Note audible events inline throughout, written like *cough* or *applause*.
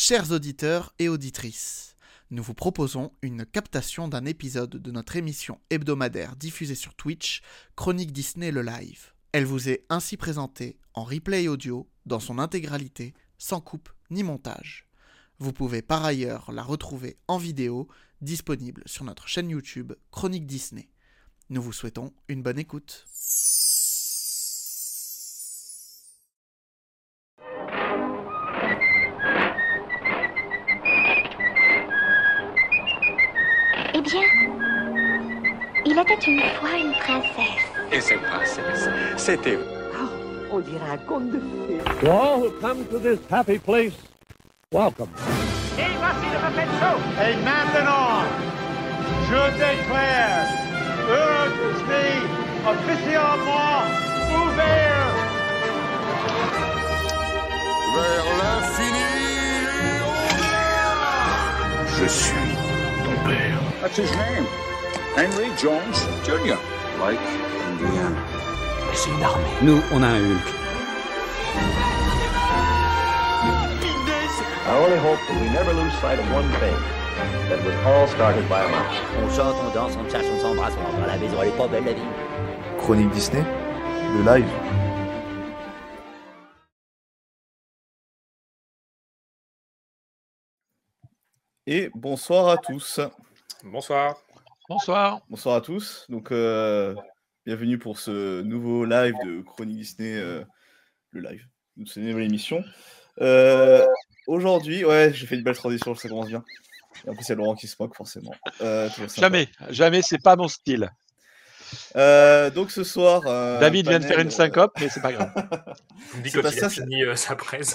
Chers auditeurs et auditrices, nous vous proposons une captation d'un épisode de notre émission hebdomadaire diffusée sur Twitch, Chronique Disney le live. Elle vous est ainsi présentée en replay audio dans son intégralité, sans coupe ni montage. Vous pouvez par ailleurs la retrouver en vidéo, disponible sur notre chaîne YouTube Chronique Disney. Nous vous souhaitons une bonne écoute. Une fois une princesse. Et cette princesse, c'était On dirait un conte de fées. To all who come to this happy place, welcome. Et maintenant, je déclare Euro Disney officiellement ouvert. vers l'infini et. Je suis ton père. That's his name. Henry Jones Jr. Like Indiana. C'est une armée. Nous, on a un Hulk. I only hope that we never lose sight of one thing. That was all started by a mouse. On chante, on danse, on cherche, on s'embrasse, on rentre à la maison, elle est pas belle la vie. Chronique Disney, le live. Et bonsoir à tous. Bonsoir. Bonsoir. Bonsoir à tous. Donc, euh, bienvenue pour ce nouveau live de Chronique Disney, euh, le live. C'est une nouvelle émission. Euh, Aujourd'hui, ouais, j'ai fait une belle transition, ça commence bien. Et en plus, a Laurent qui se moque, forcément. Euh. Jamais, jamais, c'est pas mon style. Euh, donc, ce soir. euh, David vient de faire une euh, syncope, mais c'est pas grave. *laughs* C'est quand pas il ça, a c'est- fini euh, sa presse.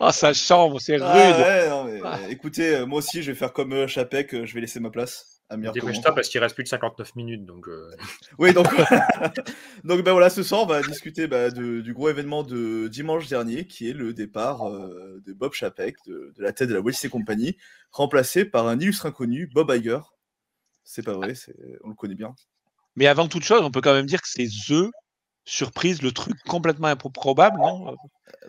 Oh, sa chambre, c'est rude. Ah, ouais, non, mais, Ah. euh, écoutez, euh, moi aussi, je vais faire comme euh, Chapek, je vais laisser ma place Dépêche-toi parce qu'il reste plus de 59 minutes. Donc, euh, *laughs* Oui, donc, *laughs* donc ben voilà, ce soir, on va discuter bah, de- du gros événement de dimanche dernier, qui est le départ euh, de Bob Chapek, de, de la tête de la Walt Disney Company, remplacé par un illustre inconnu, Bob Iger. C'est pas vrai, c'est- on le connaît bien. Mais avant toute chose, on peut quand même dire que c'est The surprise, le truc complètement improbable, non?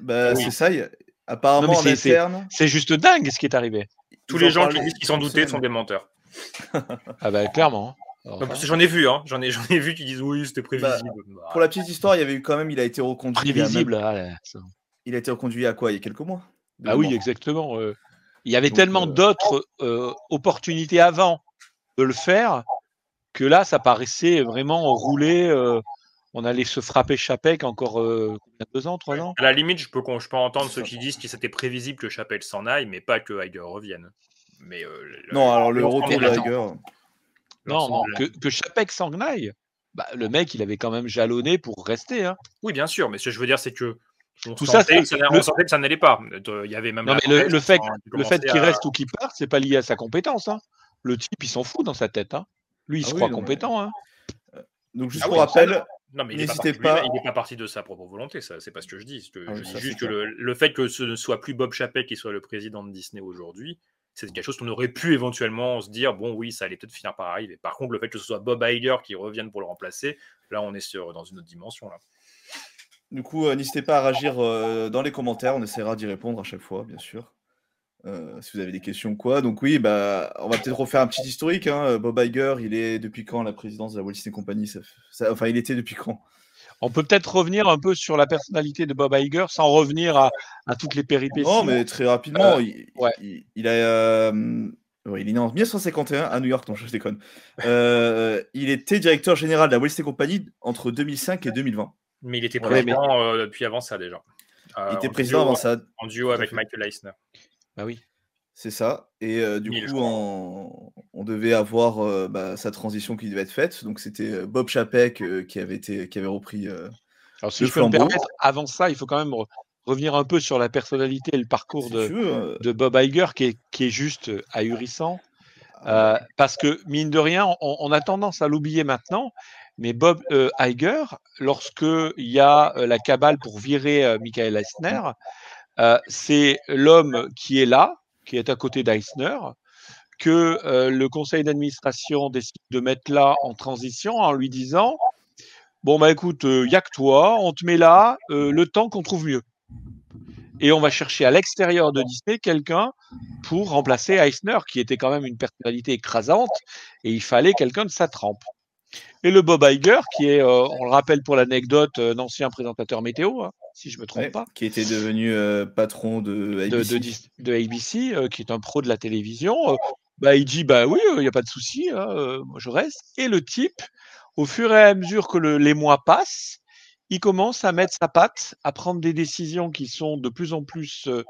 Bah, Oui. C'est ça, il y a- apparemment Non, en interne. C'est juste dingue ce qui est arrivé. tous ils les en gens qui disent qu'ils s'en doutaient sont des menteurs. *laughs* Ah bah clairement. Que J'en ai vu, hein. J'en ai, *laughs* j'en ai vu qui disent oui, c'était prévisible. Bah, Pour la petite histoire, il y avait eu quand même, il a été reconduit. même- prévisible. ah, ça. Il a été reconduit à quoi? Il y a quelques mois? Ah oui, exactement. euh. Il y avait Donc, tellement euh, d'autres euh, opportunités avant de le faire que là, ça paraissait vraiment rouler. Euh, on allait se frapper Chapek encore euh, deux ans, trois ans? À la limite, je peux, je peux entendre ceux qui disent que c'était prévisible que Chapelle s'en aille, mais pas que Iger revienne. Mais euh, le- Non, alors le retour de de la- attends. Iger. Non, non, que, que Chapek s'en aille. Bah, le mec, il avait quand même jalonné pour rester. Hein. Oui, bien sûr, mais ce que je veux dire, c'est que on Tout ça, que ça, on le- sentait que ça n'allait pas. Euh, Il y avait même Non, mais le, fait, le qu'il à- reste ou qu'il parte, c'est pas lié à sa compétence. Hein. Le type, il s'en fout dans sa tête. Hein. Lui, il Ah se oui, croit non, mais- compétent. Hein. Donc, juste Ah pour oui, rappel, Non, mais il n'est pas, parti de pas- lui-même, il est pas parti de sa propre volonté, ça, c'est pas ce que je dis. Que Ah je dis juste que le, le fait que ce ne soit plus Bob Chapek qui soit le président de Disney aujourd'hui, c'est quelque chose qu'on aurait pu éventuellement se dire, bon, oui, ça allait peut-être finir par arriver. Par contre, le fait que ce soit Bob Iger qui revienne pour le remplacer, là, on est sur, dans une autre dimension. Là. Du coup, euh, n'hésitez pas à réagir euh, dans les commentaires, on essaiera d'y répondre à chaque fois, bien sûr. Euh, si vous avez des questions ou quoi. Donc oui, bah, on va peut-être refaire un petit historique. hein. Bob Iger, il est depuis quand à la présidence de la Walt Disney Company? Ça, ça- Enfin, il était depuis quand? On peut peut-être revenir un peu sur la personnalité de Bob Iger sans revenir à, à toutes les péripéties. Non, mais très rapidement, Euh, il, ouais. il, il a, euh, il est né en 1951 à New York, non, je déconne. Euh, il était directeur général de la Walt Disney Company entre 2005 et 2020. Mais il était Ouais, président euh, depuis avant ça déjà. Euh, Il était en président duo- avant ça, En duo avec. Michael Eisner. Bah oui. c'est ça. Et euh, du coup, en- on devait avoir euh, bah, sa transition qui devait être faite. Donc c'était Bob Chapek euh, qui, avait été, qui avait repris. Alors, si Le je peux me permettre, avant ça, il faut quand même re- revenir un peu sur la personnalité et le parcours si de, tu veux, de Bob Iger qui est, qui est juste ahurissant. ah, parce que, mine de rien, on, on a tendance à l'oublier maintenant, mais Bob Iger, lorsque il y a la cabale pour virer Michael Eisner, c'est l'homme qui est là, qui est à côté d'Eisner, que euh, le conseil d'administration décide de mettre là en transition en lui disant Bon, bah écoute, il n'y a que toi, on te met là euh, le temps qu'on trouve mieux. Et on va chercher à l'extérieur de Disney quelqu'un pour remplacer Eisner, qui était quand même une personnalité écrasante, et il fallait quelqu'un de sa trempe. Et le Bob Iger, qui est, euh, on le rappelle pour l'anecdote, un ancien présentateur météo, hein, si je me trompe Ouais, pas, Qui était devenu euh, patron de ABC. de, de ABC, euh, qui est un pro de la télévision, euh, bah, il dit bah oui, il n'y a pas de souci, hein, euh, moi je reste. Et le type, au fur et à mesure que le- les mois passent, il commence à mettre sa patte, à prendre des décisions qui sont de plus en plus euh,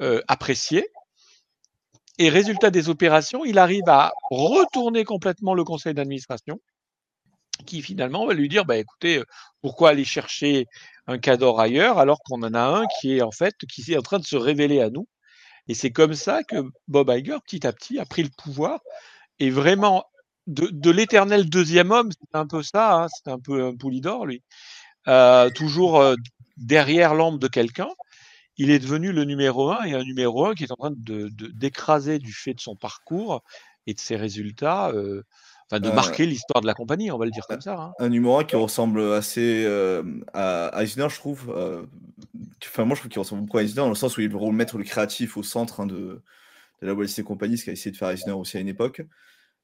euh, appréciées. Et résultat des opérations, il arrive à retourner complètement le conseil d'administration, qui finalement va lui dire bah écoutez, euh, pourquoi aller chercher un cador ailleurs alors qu'on en a un qui est en fait qui est en train de se révéler à nous? Et c'est comme ça que Bob Iger, petit à petit, a pris le pouvoir et vraiment de, de l'éternel deuxième homme, c'est un peu ça, hein, c'est un peu un poulidor lui, euh, toujours euh, derrière l'ombre de quelqu'un. Il est devenu le numéro un et un numéro un qui est en train de de- d'écraser du fait de son parcours et de ses résultats, enfin de Euh, marquer l'histoire de la compagnie, on va le dire comme ça. hein. Un numéro 1 qui ressemble assez euh, à Eisner, je trouve. euh, Enfin, moi, je trouve qu'il ressemble beaucoup à Eisner dans le sens où il veut remettre le créatif au centre hein, de, de la Walt Disney Company, ce qu'a essayé de faire Eisner aussi à une époque.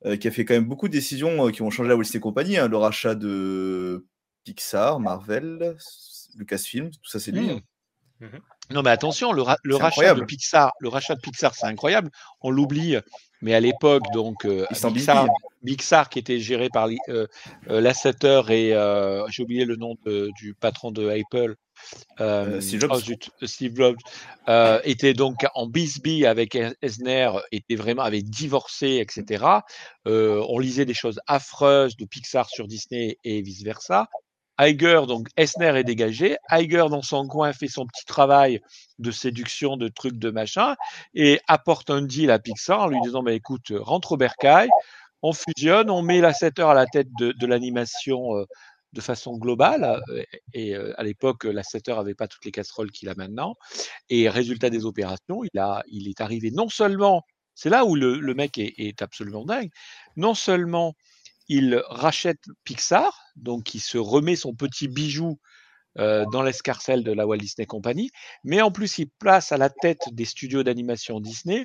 euh, qui a fait quand même beaucoup de décisions euh, qui ont changé la Walt Disney Company. hein, le rachat de Pixar, Marvel, Lucasfilm, tout ça, c'est lui. Mmh. hein. Non, mais attention, le, ra- le rachat de. Pixar, le rachat de Pixar, c'est incroyable. On l'oublie, mais à l'époque, donc euh, Pixar, Pixar, qui était géré par euh, euh, Lasseter et euh, j'ai oublié le nom de- du patron de Apple. euh, Steve Jobs. oh, zut, Steve Jobs euh, était donc en bisbille avec Eisner, était vraiment avait divorcé, etc. Euh, on lisait des choses affreuses de Pixar sur Disney et vice versa. Iger, donc Eisner est dégagé. Iger, dans son coin, fait son petit travail de séduction, de trucs, de machin, et apporte un deal à Pixar en lui disant bah, écoute, rentre au bercail, on fusionne, on met la 7 heures à la tête de, l'animation euh, de façon globale. euh, Et euh, à l'époque, la 7 heures n'avait pas toutes les casseroles qu'il a maintenant. Et résultat des opérations, il, a, il est arrivé non seulement, c'est là où le, mec est, absolument dingue, non seulement il rachète Pixar, donc il se remet son petit bijou dans l'escarcelle de la Walt Disney Company, mais en plus il place à la tête des studios d'animation Disney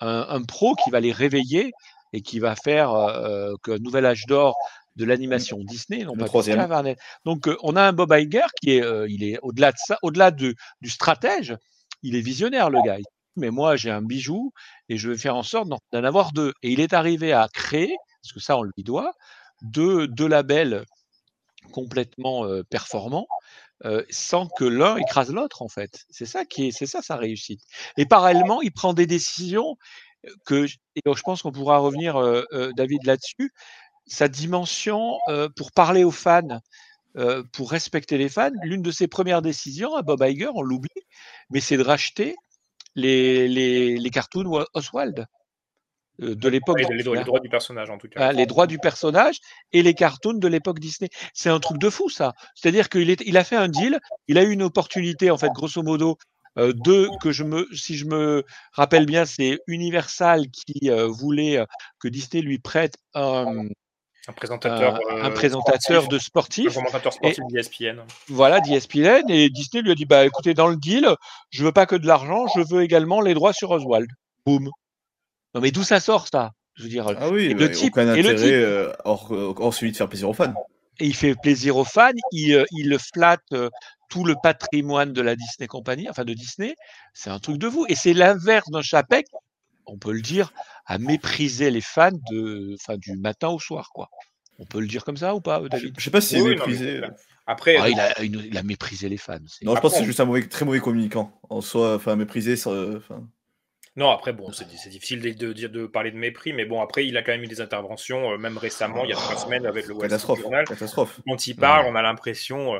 un pro qui va les réveiller et qui va faire euh, qu'un nouvel âge d'or de l'animation Disney, non pas. Donc euh, on a un Bob Iger qui est, euh, il est au-delà de ça, au-delà de, du stratège, il est visionnaire le gars. Mais moi j'ai un bijou et je vais faire en sorte d'en avoir deux. Et il est arrivé à créer, parce que ça on lui doit, deux, deux labels complètement euh, performants euh, sans que l'un écrase l'autre en fait. C'est ça qui est, c'est ça sa réussite. Et parallèlement, il prend des décisions euh, que, et je pense qu'on pourra revenir, euh, euh, David, là-dessus. Sa dimension pour parler aux fans, pour respecter les fans. L'une de ses premières décisions à Bob Iger, on l'oublie, mais c'est de racheter les, les, les cartoons Wa- Oswald de l'époque. Les, les droits- les Disney. droits du personnage, en tout cas. Ah, les droits du personnage et les cartoons de l'époque Disney. C'est un truc de fou, ça. C'est-à-dire qu'il il a fait un deal, il a eu une opportunité, en fait, grosso modo, euh, de que je me, si je me rappelle bien, c'est Universal qui euh, voulait euh, que Disney lui prête un, Un présentateur, un- euh, un présentateur sportif, de sportif. Un commentateur sportif d'ESPN. voilà, d'ESPN, et Disney lui a dit, bah écoutez, dans le deal, je veux pas que de l'argent, je veux également les droits sur Oswald. Boum. Non mais d'où ça sort ça? Je veux dire, Ah oui, et bah, le type, aucun et le intérêt type, euh, hors, hors celui de faire plaisir aux fans. Et il fait plaisir aux fans, il, euh, il flatte euh, tout le patrimoine de la Disney Company, enfin de Disney, c'est un truc de vous. Et c'est l'inverse d'un Chapek, on peut le dire, à mépriser les fans de, enfin, du matin au soir, quoi. On peut le dire comme ça ou pas, euh, David? Je sais pas si c'est Oui, oui, non, mais méprisé. Après, Ah, il, a, il il a méprisé les fans. Non, je pense que c'est juste un mauvais, très mauvais communicant. En soi, enfin, ça, euh, enfin, Non, après, bon, c'est difficile de, de parler de mépris, mais bon, après, il a quand même eu des interventions, euh, même récemment, il y a trois semaines, avec le Wall Street. Journal. Catastrophe. Quand il parle, on a l'impression euh,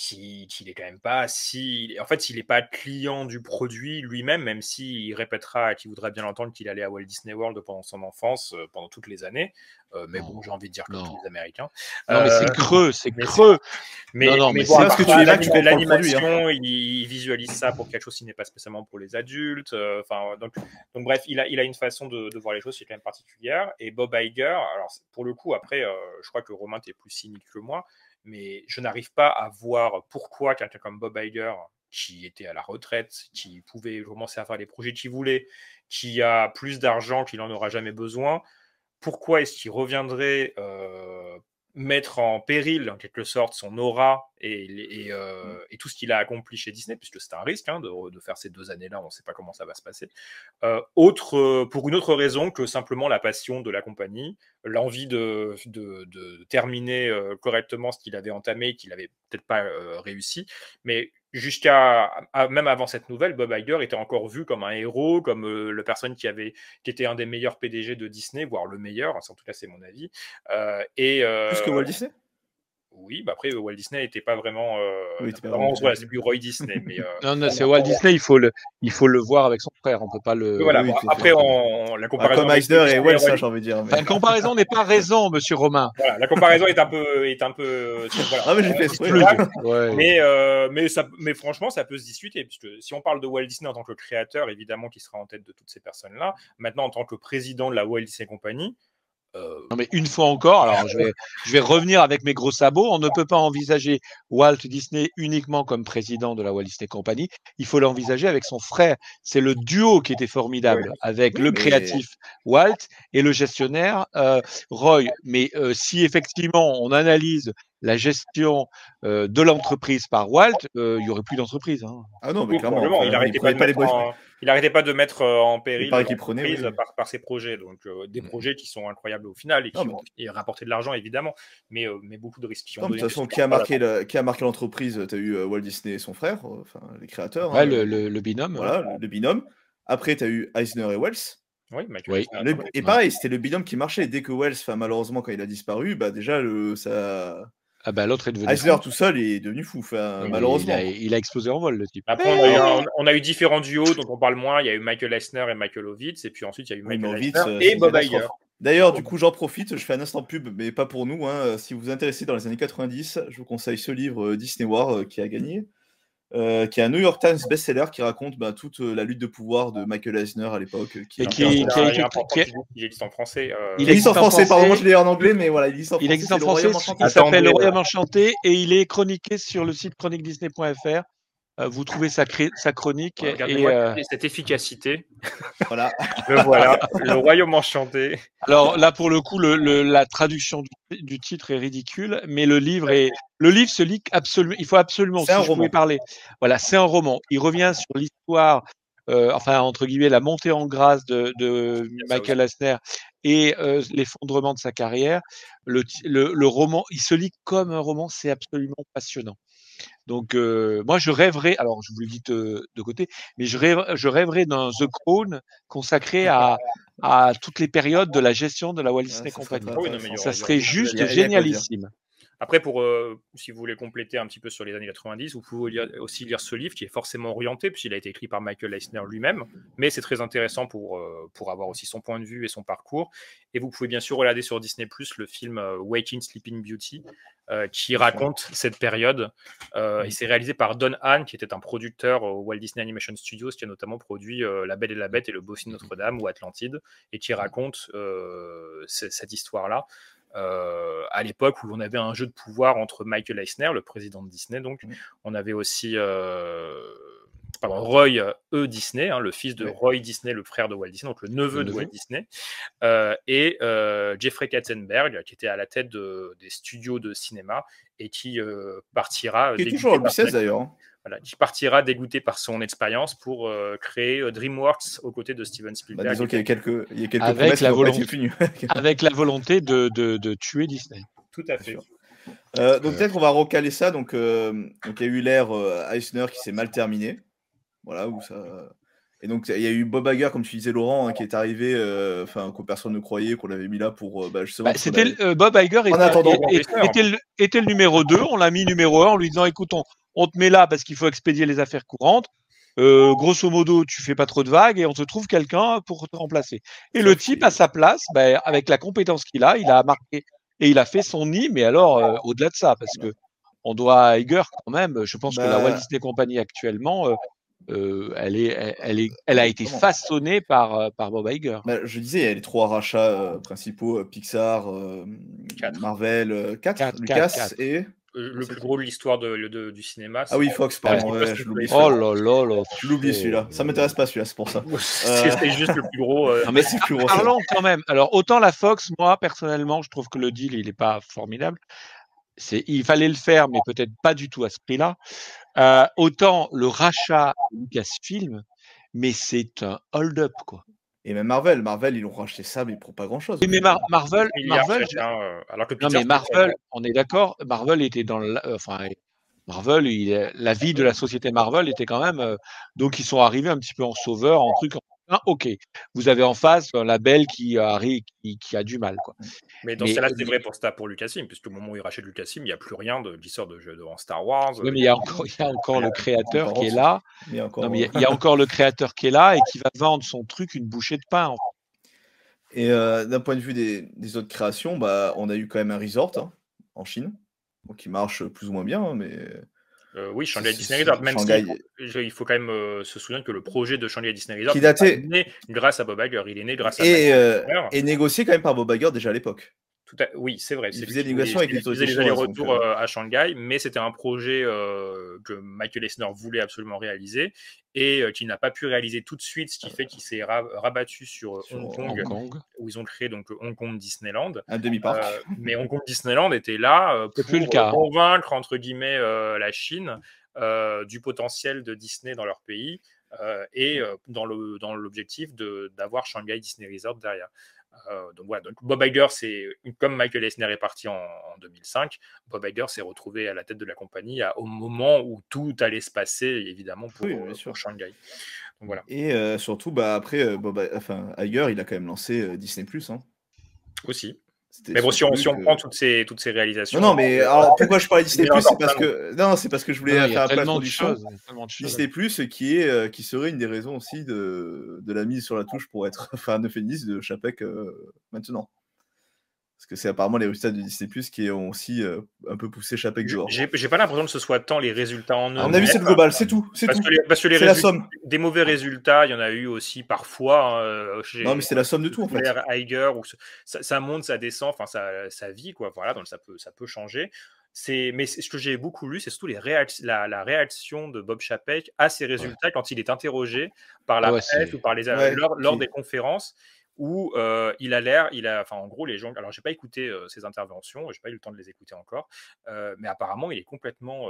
qu'il qu'il est quand même pas si. En fait, il n'est pas client du produit lui-même, même s'il répétera qu'il voudrait bien l'entendre qu'il allait à Walt Disney World pendant son enfance, euh, pendant toutes les années. Euh, mais bon, j'ai envie de dire comme Non. tous les Américains. Non, mais Euh, c'est creux, c'est creux. Mais, Non, non, mais mais bon, parce que tu es là que tu hein. l'animation, il, il visualise ça pour quelque chose qui n'est pas spécialement pour les adultes. euh, Enfin, donc, donc bref, il a, il a une façon de, de voir les choses qui est quand même particulière. Et Bob Iger, alors pour le coup, après, euh, je crois que Romain, tu es plus cynique que moi. Mais je n'arrive pas à voir pourquoi quelqu'un comme Bob Iger, qui était à la retraite, qui pouvait commencer à faire les projets qu'il voulait, qui a plus d'argent qu'il n'en aura jamais besoin, pourquoi est-ce qu'il reviendrait euh, mettre en péril, en quelque sorte, son aura et, euh, Mmh. et, tout ce qu'il a accompli chez Disney, puisque c'est un risque hein, de, de, faire ces deux années-là, on ne sait pas comment ça va se passer, euh, autre, pour une autre raison que simplement la passion de la compagnie, l'envie de, de, de, terminer euh, correctement ce qu'il avait entamé, qu'il n'avait peut-être pas euh, réussi, mais jusqu'à même avant cette nouvelle, Bob Iger était encore vu comme un héros, comme euh, la personne qui avait qui était un des meilleurs PDG de Disney, voire le meilleur. En tout cas, c'est mon avis. Euh, et plus que Walt Disney? Oui, bah après Walt Disney n'était pas vraiment. Euh, oui, pas vraiment voilà, c'est plus Roy Disney. mais, euh, non, non *laughs* c'est Walt Disney. Il faut le, il faut le voir avec son frère. On peut pas le. Voilà. Oui, bon, après, on, la comparaison. Ah, comme Eisner et Wells, ça, j'ai envie de dire. Mais... La comparaison n'est pas raison, Monsieur Romain. *laughs* Voilà, la comparaison est un peu, est un peu. Voilà. Ah mais j'ai fait exprès. Ouais. Mais, euh, mais ça, mais franchement, ça peut se discuter puisque si on parle de Walt Disney en tant que créateur, évidemment, qui sera en tête de toutes ces personnes-là. Maintenant, en tant que président de la Walt Disney Company. Euh... Non mais une fois encore, alors je vais, je vais revenir avec mes gros sabots. On ne peut pas envisager Walt Disney uniquement comme président de la Walt Disney Company. Il faut l'envisager avec son frère. C'est le duo qui était formidable avec oui, le créatif mais... Walt et le gestionnaire euh, Roy. Mais euh, si effectivement on analyse la gestion euh, de l'entreprise par Walt, il n'y aurait plus d'entreprise. Hein. Ah non, mais clairement, il n'arrêtait pas, pas, pas, de mettre euh, en péril l'entreprise oui. par, par, ses projets. Donc, euh, des mmh. projets qui sont incroyables au final et qui non, ont mais... rapporté de l'argent, évidemment, mais, euh, mais, beaucoup de risques. Qui non, de toute façon, qui a, marqué la, qui a marqué l'entreprise Tu as eu Walt Disney et son frère, enfin, les créateurs. Ouais, hein, le, le, le, binôme. Voilà, ouais. le binôme. Après, tu as eu Eisner et Wells. Oui, oui. Le, et pareil, c'était le binôme qui marchait. Dès que Wells, malheureusement, quand il a disparu, bah déjà, le, ça, ah bah l'autre est devenu. Eisner tout seul est devenu fou, enfin, malheureusement. Il a, il a, explosé en vol le type. Après, on a, eu, un, on a, eu, différents duos dont on parle moins. Il y a eu Michael Eisner et Michael Ovitz, et puis ensuite il y a eu Michael Ovitz, Eisner et Bob Iger. D'ailleurs, du coup, j'en profite, je fais un instant pub, mais pas pour nous. Hein. Si vous vous intéressez dans les années 90, je vous conseille ce livre Disney War euh, qui a gagné. Euh, qui est un New York Times best-seller qui raconte bah, toute euh, la lutte de pouvoir de Michael Eisner à l'époque. Qui, qui, qui, qui, il existe en français. Euh... Il, existe en français, pardon, moi je l'ai en anglais, mais voilà, il existe en il français. Existe en français il s'appelle Le Royaume Enchanté et il est chroniqué sur le site chroniquedisney.fr. Vous trouvez sa, sa chronique et euh... cette efficacité. voilà. *laughs* le voilà, le royaume enchanté. Alors là, pour le coup, le, le, la traduction du, du, titre est ridicule, mais le livre est le livre se lit absolument. Il faut absolument. Si un je roman. pouvais parler, voilà, c'est un roman. Il revient sur l'histoire. Euh, enfin, entre guillemets, la montée en grâce de, de Michael Eisner et euh, l'effondrement de sa carrière. Le, le, le, roman, il se lit comme un roman, c'est absolument passionnant. Donc, euh, moi, je rêverais, alors je vous le dis de, de côté, mais je, rêve, je rêverais d'un The Crown consacré à, à toutes les périodes de la gestion de la Walt Disney Ah, Company. Oui, non, ça serait juste génialissime. Après, pour, euh, si vous voulez compléter un petit peu sur les années 90, vous pouvez lire- aussi lire ce livre qui est forcément orienté, puisqu'il a été écrit par Michael Eisner lui-même, mais c'est très intéressant pour, euh, pour avoir aussi son point de vue et son parcours. Et vous pouvez bien sûr regarder sur Disney Plus le film euh, Waking Sleeping Beauty, qui raconte cette période. Et c'est réalisé par Don Hahn, qui était un producteur au Walt Disney Animation Studios, qui a notamment produit La Belle et la Bête et Le Bossu de Notre-Dame ou Atlantide, et qui raconte cette histoire-là. Euh, à l'époque où on avait un jeu de pouvoir entre Michael Eisner, le président de Disney, donc on avait aussi euh, pardon, Roy euh, E. Disney, hein, le fils de. Roy Disney, le frère de Walt Disney, donc le neveu Le de neveu. Walt Disney, euh, et Jeffrey Katzenberg, qui était à la tête de- des studios de cinéma et qui partira. Qui est toujours B16 d'ailleurs. Voilà, qui partira dégoûté par son expérience pour euh, créer euh, DreamWorks aux côtés de Steven Bah, Spielberg. disons qu'il y a quelques, il y a quelques Avec la volonté. *laughs* Avec la volonté de, de, de tuer Disney. Tout à fait. Euh, donc peut-être qu'on va recaler ça. Donc euh, donc il y a eu l'ère euh, Eisner qui s'est mal terminée. Voilà où ça. Et donc il y a eu Bob Hager, comme tu disais Laurent, hein, qui est arrivé, euh, enfin que personne ne croyait, qu'on l'avait mis là pour euh, bah. Bah, c'était euh, Bob Iger était, attendant, était- on était le, était le numéro 2, on l'a mis numéro 1 en lui disant écoute, on, on te met là parce qu'il faut expédier les affaires courantes. Euh, grosso modo, tu fais pas trop de vagues et on te trouve quelqu'un pour te remplacer. Et le type, à sa place, ben, avec la compétence qu'il a, il a marqué et il a fait son nid, mais alors euh, au-delà de ça, parce que on doit à Iger quand même. Je pense que la Bah. Walt Disney Company actuellement, euh, elle est, elle, est, elle a été façonnée par par Bob Iger. Bah, je disais, il y a les trois rachats principaux Pixar. Marvel, 4, Quatre, Lucas et Le plus gros de l'histoire de, de- du cinéma. Ah oui, Fox, pardon, ouais, je l'oublie. Oh là là là. Je l'oublie celui-là. Ça m'intéresse pas celui-là, c'est pour ça. *laughs* C'est c'est juste le plus gros. euh, Non, mais c'est plus gros. Parlons quand même. Alors, autant la Fox, moi, personnellement, je trouve que le deal, il n'est pas formidable. C'est, il fallait le faire, mais peut-être pas du tout à ce prix-là. Euh, autant le rachat de Lucasfilm, mais c'est un hold-up, quoi. Et même Marvel, Marvel, ils l'ont racheté ça, mais pour pas grand-chose. Oui, mais Mar- Marvel, Marvel, chacun, euh, alors que non, mais Marvel, on est d'accord, Marvel était dans le, euh, enfin, Marvel, il, la vie de la société Marvel était quand même, euh, donc ils sont arrivés un petit peu en sauveur, en truc. en- Ah, ok, vous avez en face un label qui arrive, qui, qui a du mal, quoi. Mais dans ce cas-là, c'est vrai pour pour Lucasfilm, puisque au moment où il rachète Lucasfilm, il n'y a plus rien de l'histoire de jeux devant Star Wars. Oui, mais il y a encore, il y a encore le créateur Encore qui est là. Mais encore, Non, mais il y a- il y, a encore le créateur qui est là et qui va vendre son truc une bouchée de pain. en fait. Et euh, d'un point de vue des, des autres créations, bah, on a eu quand même un resort hein, en Chine, qui marche plus ou moins bien, hein, mais Euh, oui, Shanghai Disney Resort, même Shanghai- si il faut quand même euh, se souvenir que le projet de Shanghai Disney Resort Qui datait- né grâce à Bob Iger, il est né grâce à et, euh, et négocié quand même par Bob Iger déjà à l'époque. Tout à- Oui, c'est vrai. Il faisait des avec les allers-retours donc, euh, euh, à Shanghai, mais c'était un projet euh, que Michael Eisner voulait absolument réaliser et euh, qu'il n'a pas pu réaliser tout de suite, ce qui fait qu'il s'est ra- rabattu sur, Sur Hong, Hong Kong, où ils ont créé donc le Hong Kong Disneyland. Un demi-parc. Euh, mais Hong Kong Disneyland était là euh, *laughs* pour plus le cas. convaincre entre guillemets euh, la Chine euh, du potentiel de Disney dans leur pays euh, et euh, dans l'objectif de d'avoir Shanghai Disney Resort derrière. Euh, donc voilà, donc Bob Iger, c'est comme Michael Eisner est parti en, en 2005, Bob Iger s'est retrouvé à la tête de la compagnie à- au moment où tout allait se passer, évidemment pour, Oui, bien euh, sûr. pour Shanghai. Donc voilà. Et euh, surtout, bah, après, Bob, enfin, Iger, il a quand même lancé Disney Plus. Hein. Aussi. Mais bon, si on, si on euh, prend toutes ces, toutes ces réalisations. Non, non, mais alors, pourquoi je parlais de Disney Plus C'est parce que non, c'est parce que je voulais Non, faire a un peu tellement de choses. Disney Plus, qui est euh, qui serait une des raisons aussi de, de la mise sur la touche pour être *laughs* fan euphémiste de Chapek euh, maintenant. Parce que c'est apparemment les résultats de Disney Plus qui ont aussi euh, un peu poussé Chapek dehors. J'ai pas l'impression que ce soit tant les résultats en À mon avis, c'est le global, c'est tout, c'est Parce tout. que les, parce que les C'est la résultats- somme. des mauvais résultats, il y en a eu aussi parfois. hein, euh, chez Non, mais c'est la somme de tout en fait. Blair, Iger, ou ce- ça, ça monte, ça descend, enfin ça, ça vit quoi. Voilà, donc ça peut, ça peut changer. C'est, mais c'est- ce que j'ai beaucoup lu, c'est surtout les réac- la, la réaction de Bob Chapek à ces résultats quand il est interrogé par la Ah ouais, presse ou par les Ouais, lors, des conférences où euh, il a l'air, il a, enfin en gros les gens. Alors j'ai pas écouté euh, ses interventions, j'ai pas eu le temps de les écouter encore, euh, mais apparemment il est complètement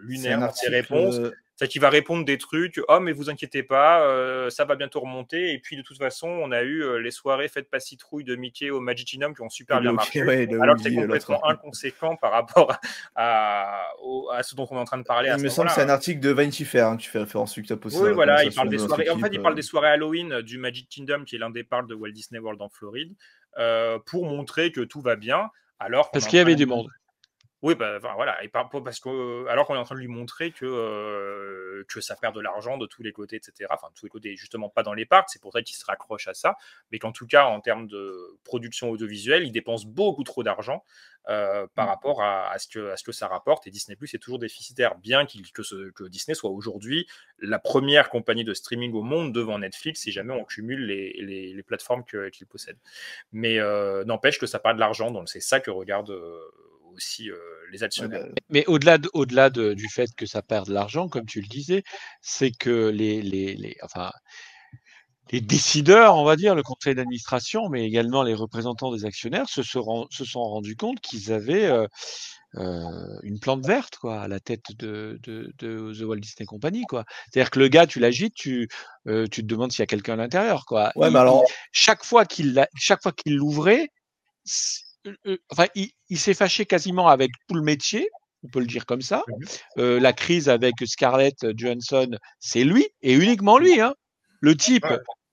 lunaire un dans ses réponses. Euh, C'est qu'il va répondre des trucs, oh mais vous inquiétez pas, euh, ça va bientôt remonter. Et puis de toute façon, on a eu euh, les soirées faites pas citrouille de Mickey au Magicinum qui ont super bien marché. ouais, alors que c'est complètement inconséquent par rapport à, au- à ce dont on est en train de parler. à Il ce me semble que c'est moment-là. un article de Vanity Fair hein, que tu fais référence, celui que tu as posté. Oui, la voilà, il parle des soirées. En fait, il parle euh, des soirées Halloween euh, du Magic Kingdom, qui est l'un des parcs de Walt Disney World en Floride, euh, pour montrer que tout va bien. Alors Parce qu'il y avait du monde. Oui, bah, enfin, voilà, et par- parce que, alors qu'on est en train de lui montrer que, euh, que ça perd de l'argent de tous les côtés, etc. Enfin, de tous les côtés, justement pas dans les parcs, c'est pour ça qu'il se raccroche à ça, mais qu'en tout cas, en termes de production audiovisuelle, il dépense beaucoup trop d'argent euh, par Mm. rapport à, à ce que, à ce que ça rapporte, et Disney Plus est toujours déficitaire, bien que, ce- que Disney soit aujourd'hui la première compagnie de streaming au monde devant Netflix, si jamais on cumule les, les, les plateformes qu'il possède. Mais euh, n'empêche que ça perd de l'argent, donc c'est ça que regardent euh, aussi euh, les actionnaires. bah, Mais au-delà de- au-delà de- du fait que ça perd de l'argent, comme tu le disais, c'est que les, les, les- enfin, les décideurs, on va dire, le conseil d'administration, mais également les représentants des actionnaires, se, seront- se sont rendus compte qu'ils avaient euh, euh, une plante verte quoi, à la tête de, de, de The Walt Disney Company. quoi. C'est-à-dire que le gars, tu l'agites, tu, euh, tu te demandes s'il y a quelqu'un à l'intérieur. quoi. Ouais, Il- mais alors- il- chaque fois qu'il chaque fois qu'il l'ouvrait, enfin, il, il s'est fâché quasiment avec tout le métier, on peut le dire comme ça. Euh, la crise avec Scarlett Johansson, c'est lui et uniquement lui. Hein. Le type,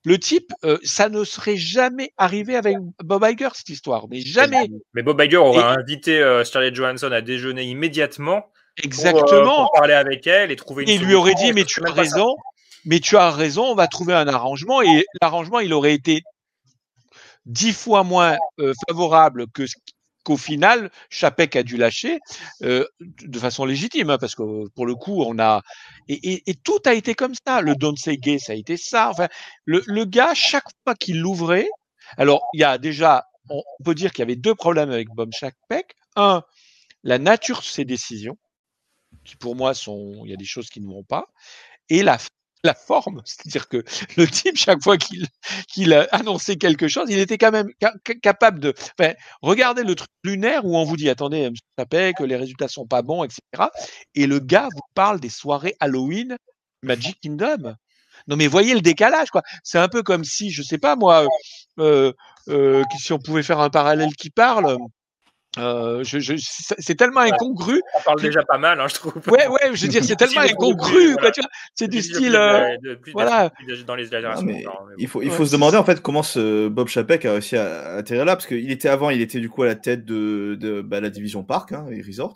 le type, euh, ça ne serait jamais arrivé avec Bob Iger cette histoire, mais jamais. Mais Bob Iger aurait Et- invité euh, Scarlett Johansson à déjeuner immédiatement. pour, Exactement. pour parler avec elle et trouver une Et il lui aurait dit, mais tu as raison, mais tu as raison, on va trouver un arrangement. Et l'arrangement, il aurait été dix fois moins euh, favorable que qu'au final, Chapek a dû lâcher euh, de façon légitime, hein, parce que pour le coup, on a et tout a été comme ça. Le Don't Say Gay, ça a été ça. Enfin, le, le gars, chaque fois qu'il l'ouvrait, alors il y a déjà, on peut dire qu'il y avait deux problèmes avec Bob Chapek. Un, la nature de ses décisions, qui pour moi sont, il y a des choses qui ne vont pas, et la, la forme, c'est-à-dire que *laughs* le type, chaque fois qu'il qu'il a annoncé quelque chose, il était quand même ca- ca- capable de. Enfin, regardez le truc lunaire où on vous dit attendez, M. Sapé, que les résultats sont pas bons, etc. Et le gars vous parle des soirées Halloween Magic Kingdom. Non mais voyez le décalage quoi. C'est un peu comme si, je sais pas moi, euh, euh, si on pouvait faire un parallèle qui parle. Euh, je, je, c'est tellement incongru. Ça parle déjà pas mal, hein, je trouve. Ouais, ouais, je veux dire, c'est *laughs* tellement incongru. voilà. quoi, tu vois. C'est du style. euh, voilà. dans les Non, mais mais il faut, il Ouais, faut se demander en fait comment ce Bob Chapek a réussi à, à atterrir là, parce qu'il était avant, il était du coup à la tête de, de bah, la division parc hein, et resort.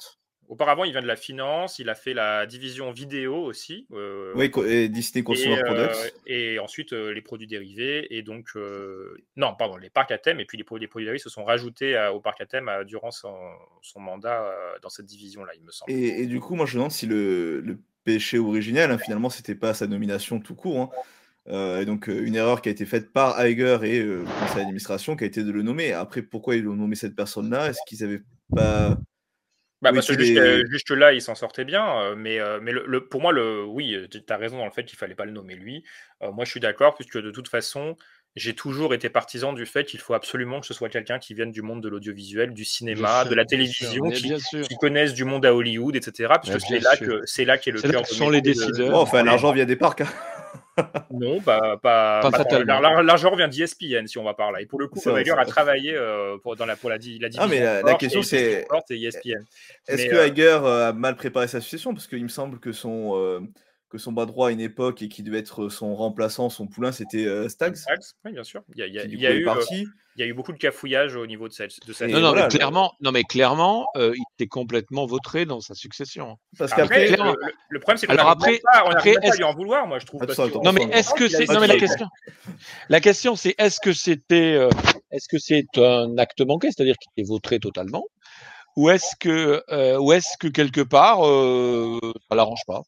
Auparavant, il vient de la finance, il a fait la division vidéo aussi. euh, Oui, et Disney Consumer et, euh, Products. et ensuite euh, les produits dérivés et donc non pardon les parcs à thème et puis les produits, les produits dérivés se sont rajoutés à- au parc à thème durant son, son mandat dans cette division là il me semble. Et, et du coup, moi je me demande si le, le péché originel, hein, finalement, c'était pas sa nomination tout court. hein. Et donc, une erreur qui a été faite par Iger et d'administration qui a été de le nommer. Après, pourquoi ils ont nommé cette personne-là? Est-ce qu'ils avaient pas. Bah, Oui, parce que jusque, là, il s'en sortait bien, euh, mais, euh, mais le, le- pour moi, le, oui, tu as raison dans le fait qu'il fallait pas le nommer lui. Euh, moi, je suis d'accord, puisque de toute façon, j'ai toujours été partisan du fait qu'il faut absolument que ce soit quelqu'un qui vienne du monde de l'audiovisuel, du cinéma, sûr, de la télévision, qui, qui connaissent du monde à Hollywood, etc. Puisque Mais c'est là, que, c'est là qu'est le cœur que de sont les de- décideurs. Bon, enfin, l'argent vient des parcs. hein. Non, bah, pas, L'argent vient d'ESPN, si on va par là. Et pour le coup, c'est a travaillé euh, pour, dans la, pour la, la division. Ah, mais la- question, c'est-. Est-ce que euh, Iger euh, a mal préparé sa succession Parce qu'il me semble que son, euh, que son bras droit à une époque et qui devait être son remplaçant, son poulain, c'était euh, Staggs. Staggs, oui, bien sûr. Il y a, y y eu, euh, parti. il y a eu beaucoup de cafouillage au niveau de cette. De cette Non, non, voilà, mais clairement, non, mais clairement, euh, il était complètement vautré dans sa succession. Parce Après, qu'après, le, problème, c'est qu'on Alors après- pas, on après, pas à lui en vouloir, moi, je trouve. Parce que- Non, mais est-ce que c'est non mais la question la question c'est est-ce que c'était euh, est-ce que c'est un acte manqué, c'est-à-dire qu'il est vautré totalement, ou est-ce que euh, ou est-ce que quelque part euh, ça l'arrange pas?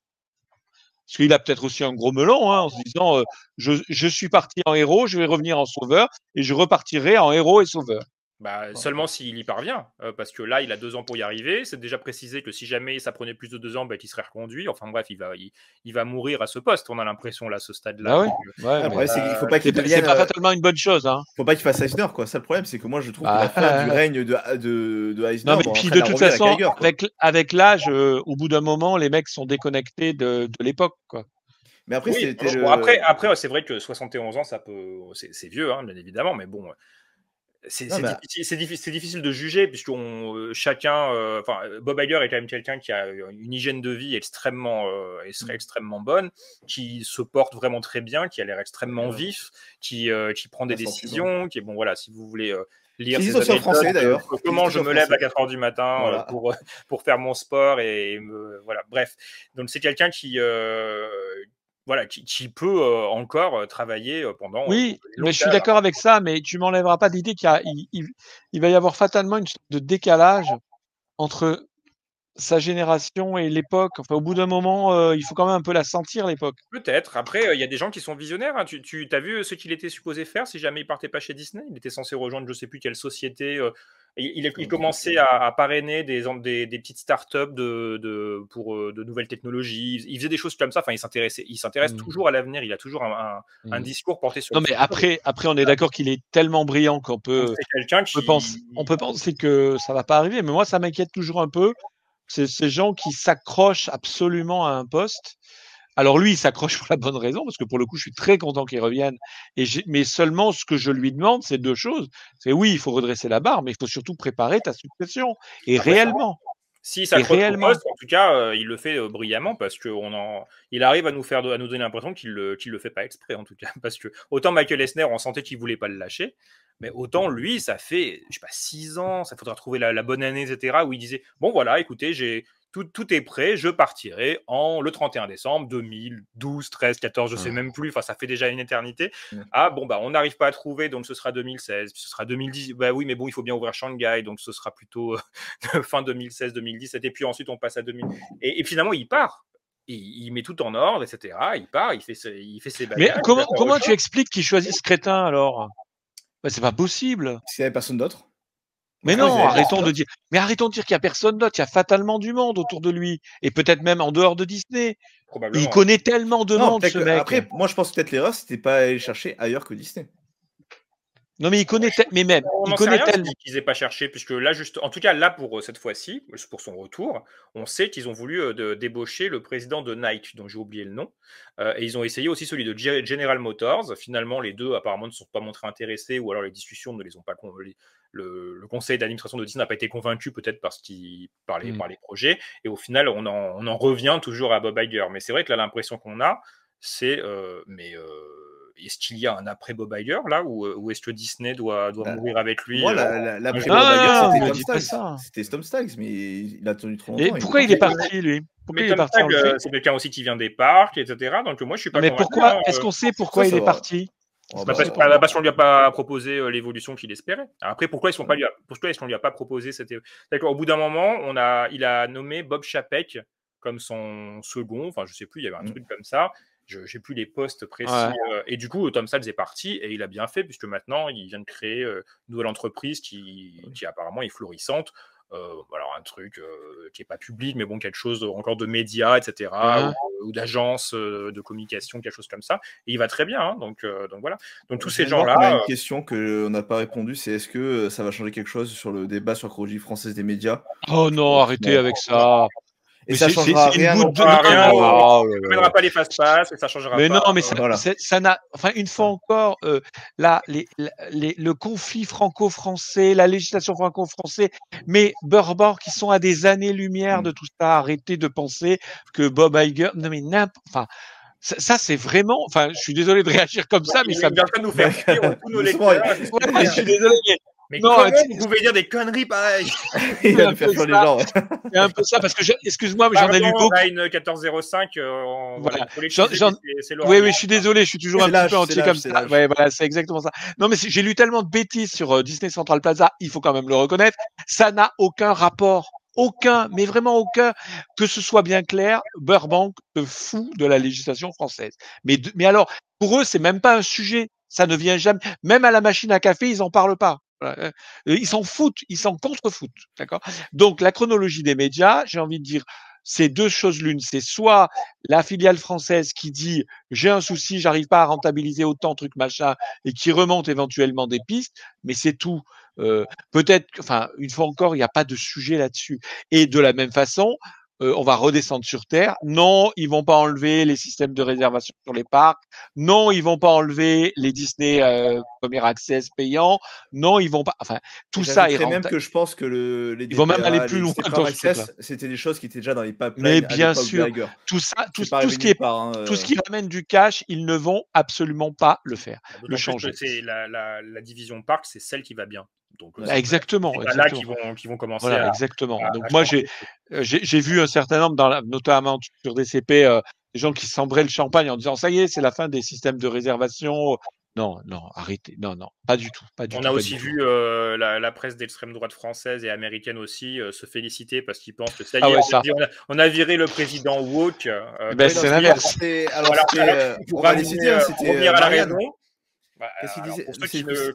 Parce qu'il a peut-être aussi un gros melon hein, en se disant euh, je, je suis parti en héros, je vais revenir en sauveur et je repartirai en héros et sauveur. Bah, seulement s'il y parvient, euh, parce que là, il a deux ans pour y arriver. C'est déjà précisé que si jamais ça prenait plus de deux ans, bah, il serait reconduit. Enfin bref, il va, il, il va mourir à ce poste. On a l'impression là, à ce stade-là. Ah ouais, euh, ouais, Après, mais c'est qu'il faut pas c'est qu'il pas, devienne. c'est pas euh, fatalement une bonne chose hein. faut pas qu'il fasse Eisner, quoi. Ça, le problème, c'est que moi, je trouve que la fin du règne de, de, de Eisner. Non, mais puis de toute façon, avec avec, avec l'âge, euh, au bout d'un moment, les mecs sont déconnectés de, de l'époque. quoi. Mais après, oui, c'était. bon, le- après, après c'est vrai que 71 ans, ça peut, c'est c'est vieux, hein, bien évidemment, mais bon, c'est mais- difficile, c'est diffi- c'est difficile de juger puisque chacun, euh, enfin, Bob Iger est quand même quelqu'un qui a une hygiène de vie extrêmement, euh, Mm. serait extrêmement bonne, qui se porte vraiment très bien, qui a l'air extrêmement vif, qui, euh, qui prend des Ah, sans décisions, qui est bon, voilà, si vous voulez. Lire en anecdotes, français, euh, d'ailleurs. Comment je me lève français. à 4 heures du matin euh, pour, pour faire mon sport et, me- voilà. Bref, donc c'est quelqu'un qui, euh, voilà, qui, qui peut euh, encore euh, travailler euh, pendant. Oui, mais je suis d'accord avec ça, mais tu m'enlèveras pas l'idée qu'il y a- il, il- il va y avoir fatalement une sorte de décalage entre sa génération et l'époque. Enfin, au bout d'un moment, euh, il faut quand même un peu la sentir, l'époque. Peut-être. Après, euh, il y a des gens qui sont visionnaires. hein. Tu, tu as vu ce qu'il était supposé faire si jamais il partait pas chez Disney? Il était censé rejoindre je sais plus quelle société. euh, il, il, il commençait à, à parrainer des, des, des petites startups de, de, pour euh, de nouvelles technologies. Il, faisait des choses comme ça. Enfin, il s'intéressait. Il s'intéresse Mhm. toujours à l'avenir. Il a toujours un, un, un Mhm. discours porté sur. Non, mais après, après, on est d'accord qu'il est tellement brillant qu'on peut, on qui. penser, on peut penser que ça va pas arriver. Mais moi, ça m'inquiète toujours un peu. C'est ces gens qui s'accrochent absolument à un poste. Alors lui, il s'accroche pour la bonne raison, parce que pour le coup, je suis très content qu'il revienne. Et mais seulement, ce que je lui demande, c'est deux choses. C'est oui, il faut redresser la barre, mais il faut surtout préparer ta succession. Et Après, ça- réellement. S'accroche au réellement. poste, en tout cas, euh, il le fait euh, brillamment parce que on en... il arrive à nous faire, à nous donner l'impression qu'il le, qu'il le fait pas exprès, en tout cas. *laughs* Parce que autant Michael Esner, on sentait qu'il voulait pas le lâcher, mais autant lui, ça fait, je sais pas, six ans, ça faudra trouver la, la bonne année, etc., où il disait, bon voilà, écoutez, j'ai tout, tout est prêt, je partirai en le 31 décembre 2012, 13, 14, je sais Ouais. même plus, enfin ça fait déjà une éternité. Ouais. Ah bon, bah on n'arrive pas à trouver, donc ce sera 2016, puis ce sera 2010, bah oui, mais bon, il faut bien ouvrir Shanghai, donc ce sera plutôt euh, *laughs* fin 2016, 2017, et puis ensuite on passe à 2000. Et, et finalement, il part. Il, il met tout en ordre, etc. Il part, il fait, ses- il fait ses Mais bagages. il comment, tu expliques qu'il choisit ce crétin alors? Bah, C'est pas possible. S'il n'y avait personne d'autre. Mais non, arrêtons de dire. Mais arrêtons de dire qu'il y a personne d'autre. Il y a fatalement du monde autour de lui, et peut-être même en dehors de Disney. Il connaît tellement de Non, monde, ce mec. Après, moi, je pense que peut-être l'erreur, c'était pas aller chercher ailleurs que Disney. Non, mais il connaît, te- mais même, On il connaît tellement. qu'ils- qu'ils aient pas cherché, puisque là, juste, en tout cas, là, pour euh, cette fois-ci, pour son retour, on sait qu'ils ont voulu euh, de- débaucher le président de Nike, dont j'ai oublié le nom, euh, et ils ont essayé aussi celui de Ge- General Motors. Finalement, les deux, apparemment, ne sont pas montrés intéressés, ou alors les discussions ne les ont pas. con- Le, le conseil d'administration de Disney n'a pas été convaincu, peut-être parce qu'il par les, Mm. par les projets, et au final, on en, on en revient toujours à Bob Iger. Mais c'est vrai que là, l'impression qu'on a, c'est, euh, mais est-ce qu'il y a un après Bob Iger là, ou, euh, ou est-ce que Disney doit, doit Bah, mourir avec lui Moi, euh, la, la, la un pré- jour? Ah, Bob Iger, non, c'était Tom pas Staggs. mais il a tenu trop Et longtemps. pourquoi il est parti parti, lui? Pourquoi Mais il est parti fait euh, c'est quelqu'un aussi qui vient des parcs, etc. Donc moi, je suis pas Mais pourquoi hein, Est-ce euh, qu'on sait pourquoi il est parti? Oh, bah, parce, bah, parce qu'on lui a pas proposé euh, l'évolution qu'il espérait. Alors après, pourquoi est-ce qu'on pas lui a- pourquoi est-ce qu'on lui a pas proposé cette D'accord. Au bout d'un moment, on a, il a nommé Bob Chapek comme son second. Enfin, je sais plus. Il y avait un Mm. truc comme ça. Je j'ai plus les postes précis. Ouais. euh, et du coup, Tom Staggs est parti et il a bien fait puisque maintenant, il vient de créer euh, une nouvelle entreprise qui, qui apparemment est florissante. Euh, alors un truc euh, qui est pas public, mais bon, quelque chose encore de médias, etc. Ouais. Ou, euh, de communication, quelque chose comme ça. Et il va très bien. hein, donc, euh, donc voilà. Donc tous ces gens-là. une question qu'on n'a pas répondu, c'est est-ce que ça va changer quelque chose sur le débat sur la chronologie française des médias? Oh non, arrêtez Non. avec ça. Et Mais ça changera une rien goutte non de- plus. Ah, rien, on- là. n'amènera pas les fast-pass et ça changera Mais pas. non, mais ça, Voilà. ça n'a. Enfin, une fois encore, euh, là, les, les- le conflit franco-français, la législation franco-français, mais Burbank, qui sont à des années-lumière de tout ça. Arrêtez de penser que Bob Iger. Non, mais n'importe. Enfin, ça, ça, c'est vraiment. Enfin, je suis désolé de réagir comme ça, mais il ça. vient de nous faire. Ouais, je suis désolé, mais Non, comment vous pouvez dire des conneries pareilles *laughs* Il va un nous faire les gens. c'est un peu ça, parce que, je- excuse-moi, mais j'en ai lu beaucoup. On a une 1405. euh, on- Voilà. Oui, oui, je suis désolé, je suis toujours un petit peu c'est entier comme ça. Ouais, voilà, c'est exactement ça. Non, mais j'ai lu tellement de bêtises sur euh, Disney Central Plaza, il faut quand même le reconnaître. Ça n'a aucun rapport. Aucun, mais vraiment aucun. Que ce soit bien clair, Burbank se fout de la législation française. Mais, de- mais alors, pour eux, c'est même pas un sujet. Ça ne vient jamais. Même à la machine à café, ils en parlent pas. Voilà. Euh, Ils s'en foutent, ils s'en contrefoutent. D'accord? Donc, la chronologie des médias, j'ai envie de dire, c'est deux choses l'une. C'est soit la filiale française qui dit j'ai un souci, j'arrive pas à rentabiliser autant truc machin et qui remonte éventuellement des pistes, mais c'est tout. Euh, Peut-être, enfin, une fois encore, il n'y a pas de sujet là-dessus. Et de la même façon, euh, on va redescendre sur terre. Non, ils vont pas enlever les systèmes de réservation sur les parcs. Non, ils vont pas enlever les Disney euh, Premier Access payants. Non, ils vont pas. Enfin, tout ça est J'ajouterais même que je pense que le, les Ils vont même aller plus les loin c'était des choses qui étaient déjà dans les pipelines Mais bien sûr, tout ça, tout, ce qui est part, hein, tout ce euh. qui ramène du cash, ils ne vont absolument pas le faire, D'autant le plus changer. C'est la, la, la division parc, c'est celle qui va bien. Donc, euh, Bah, exactement, c'est là qu'ils vont, qu'ils vont commencer Voilà, à. exactement. à- Donc à moi, j'ai euh, j'ai j'ai vu un certain nombre, dans la- notamment sur DCP, euh, des gens qui sembraient le champagne en disant ça y est, c'est la fin des systèmes de réservation. Non, non, arrêtez. Non, non, pas du tout, pas du On tout. a aussi vu euh, la, la presse d'extrême droite française et américaine aussi euh, se féliciter parce qu'ils pensent que ça y Ah est, ouais, on, ça. a, dit- on a- on a viré le président woke. euh, Eh ben, c'est l'inverse. Alors, c'était, euh, pour on va les ramener, citer, c'était, pour revenir à la raison. Bah, Qu'est-ce qu'il alors, disait?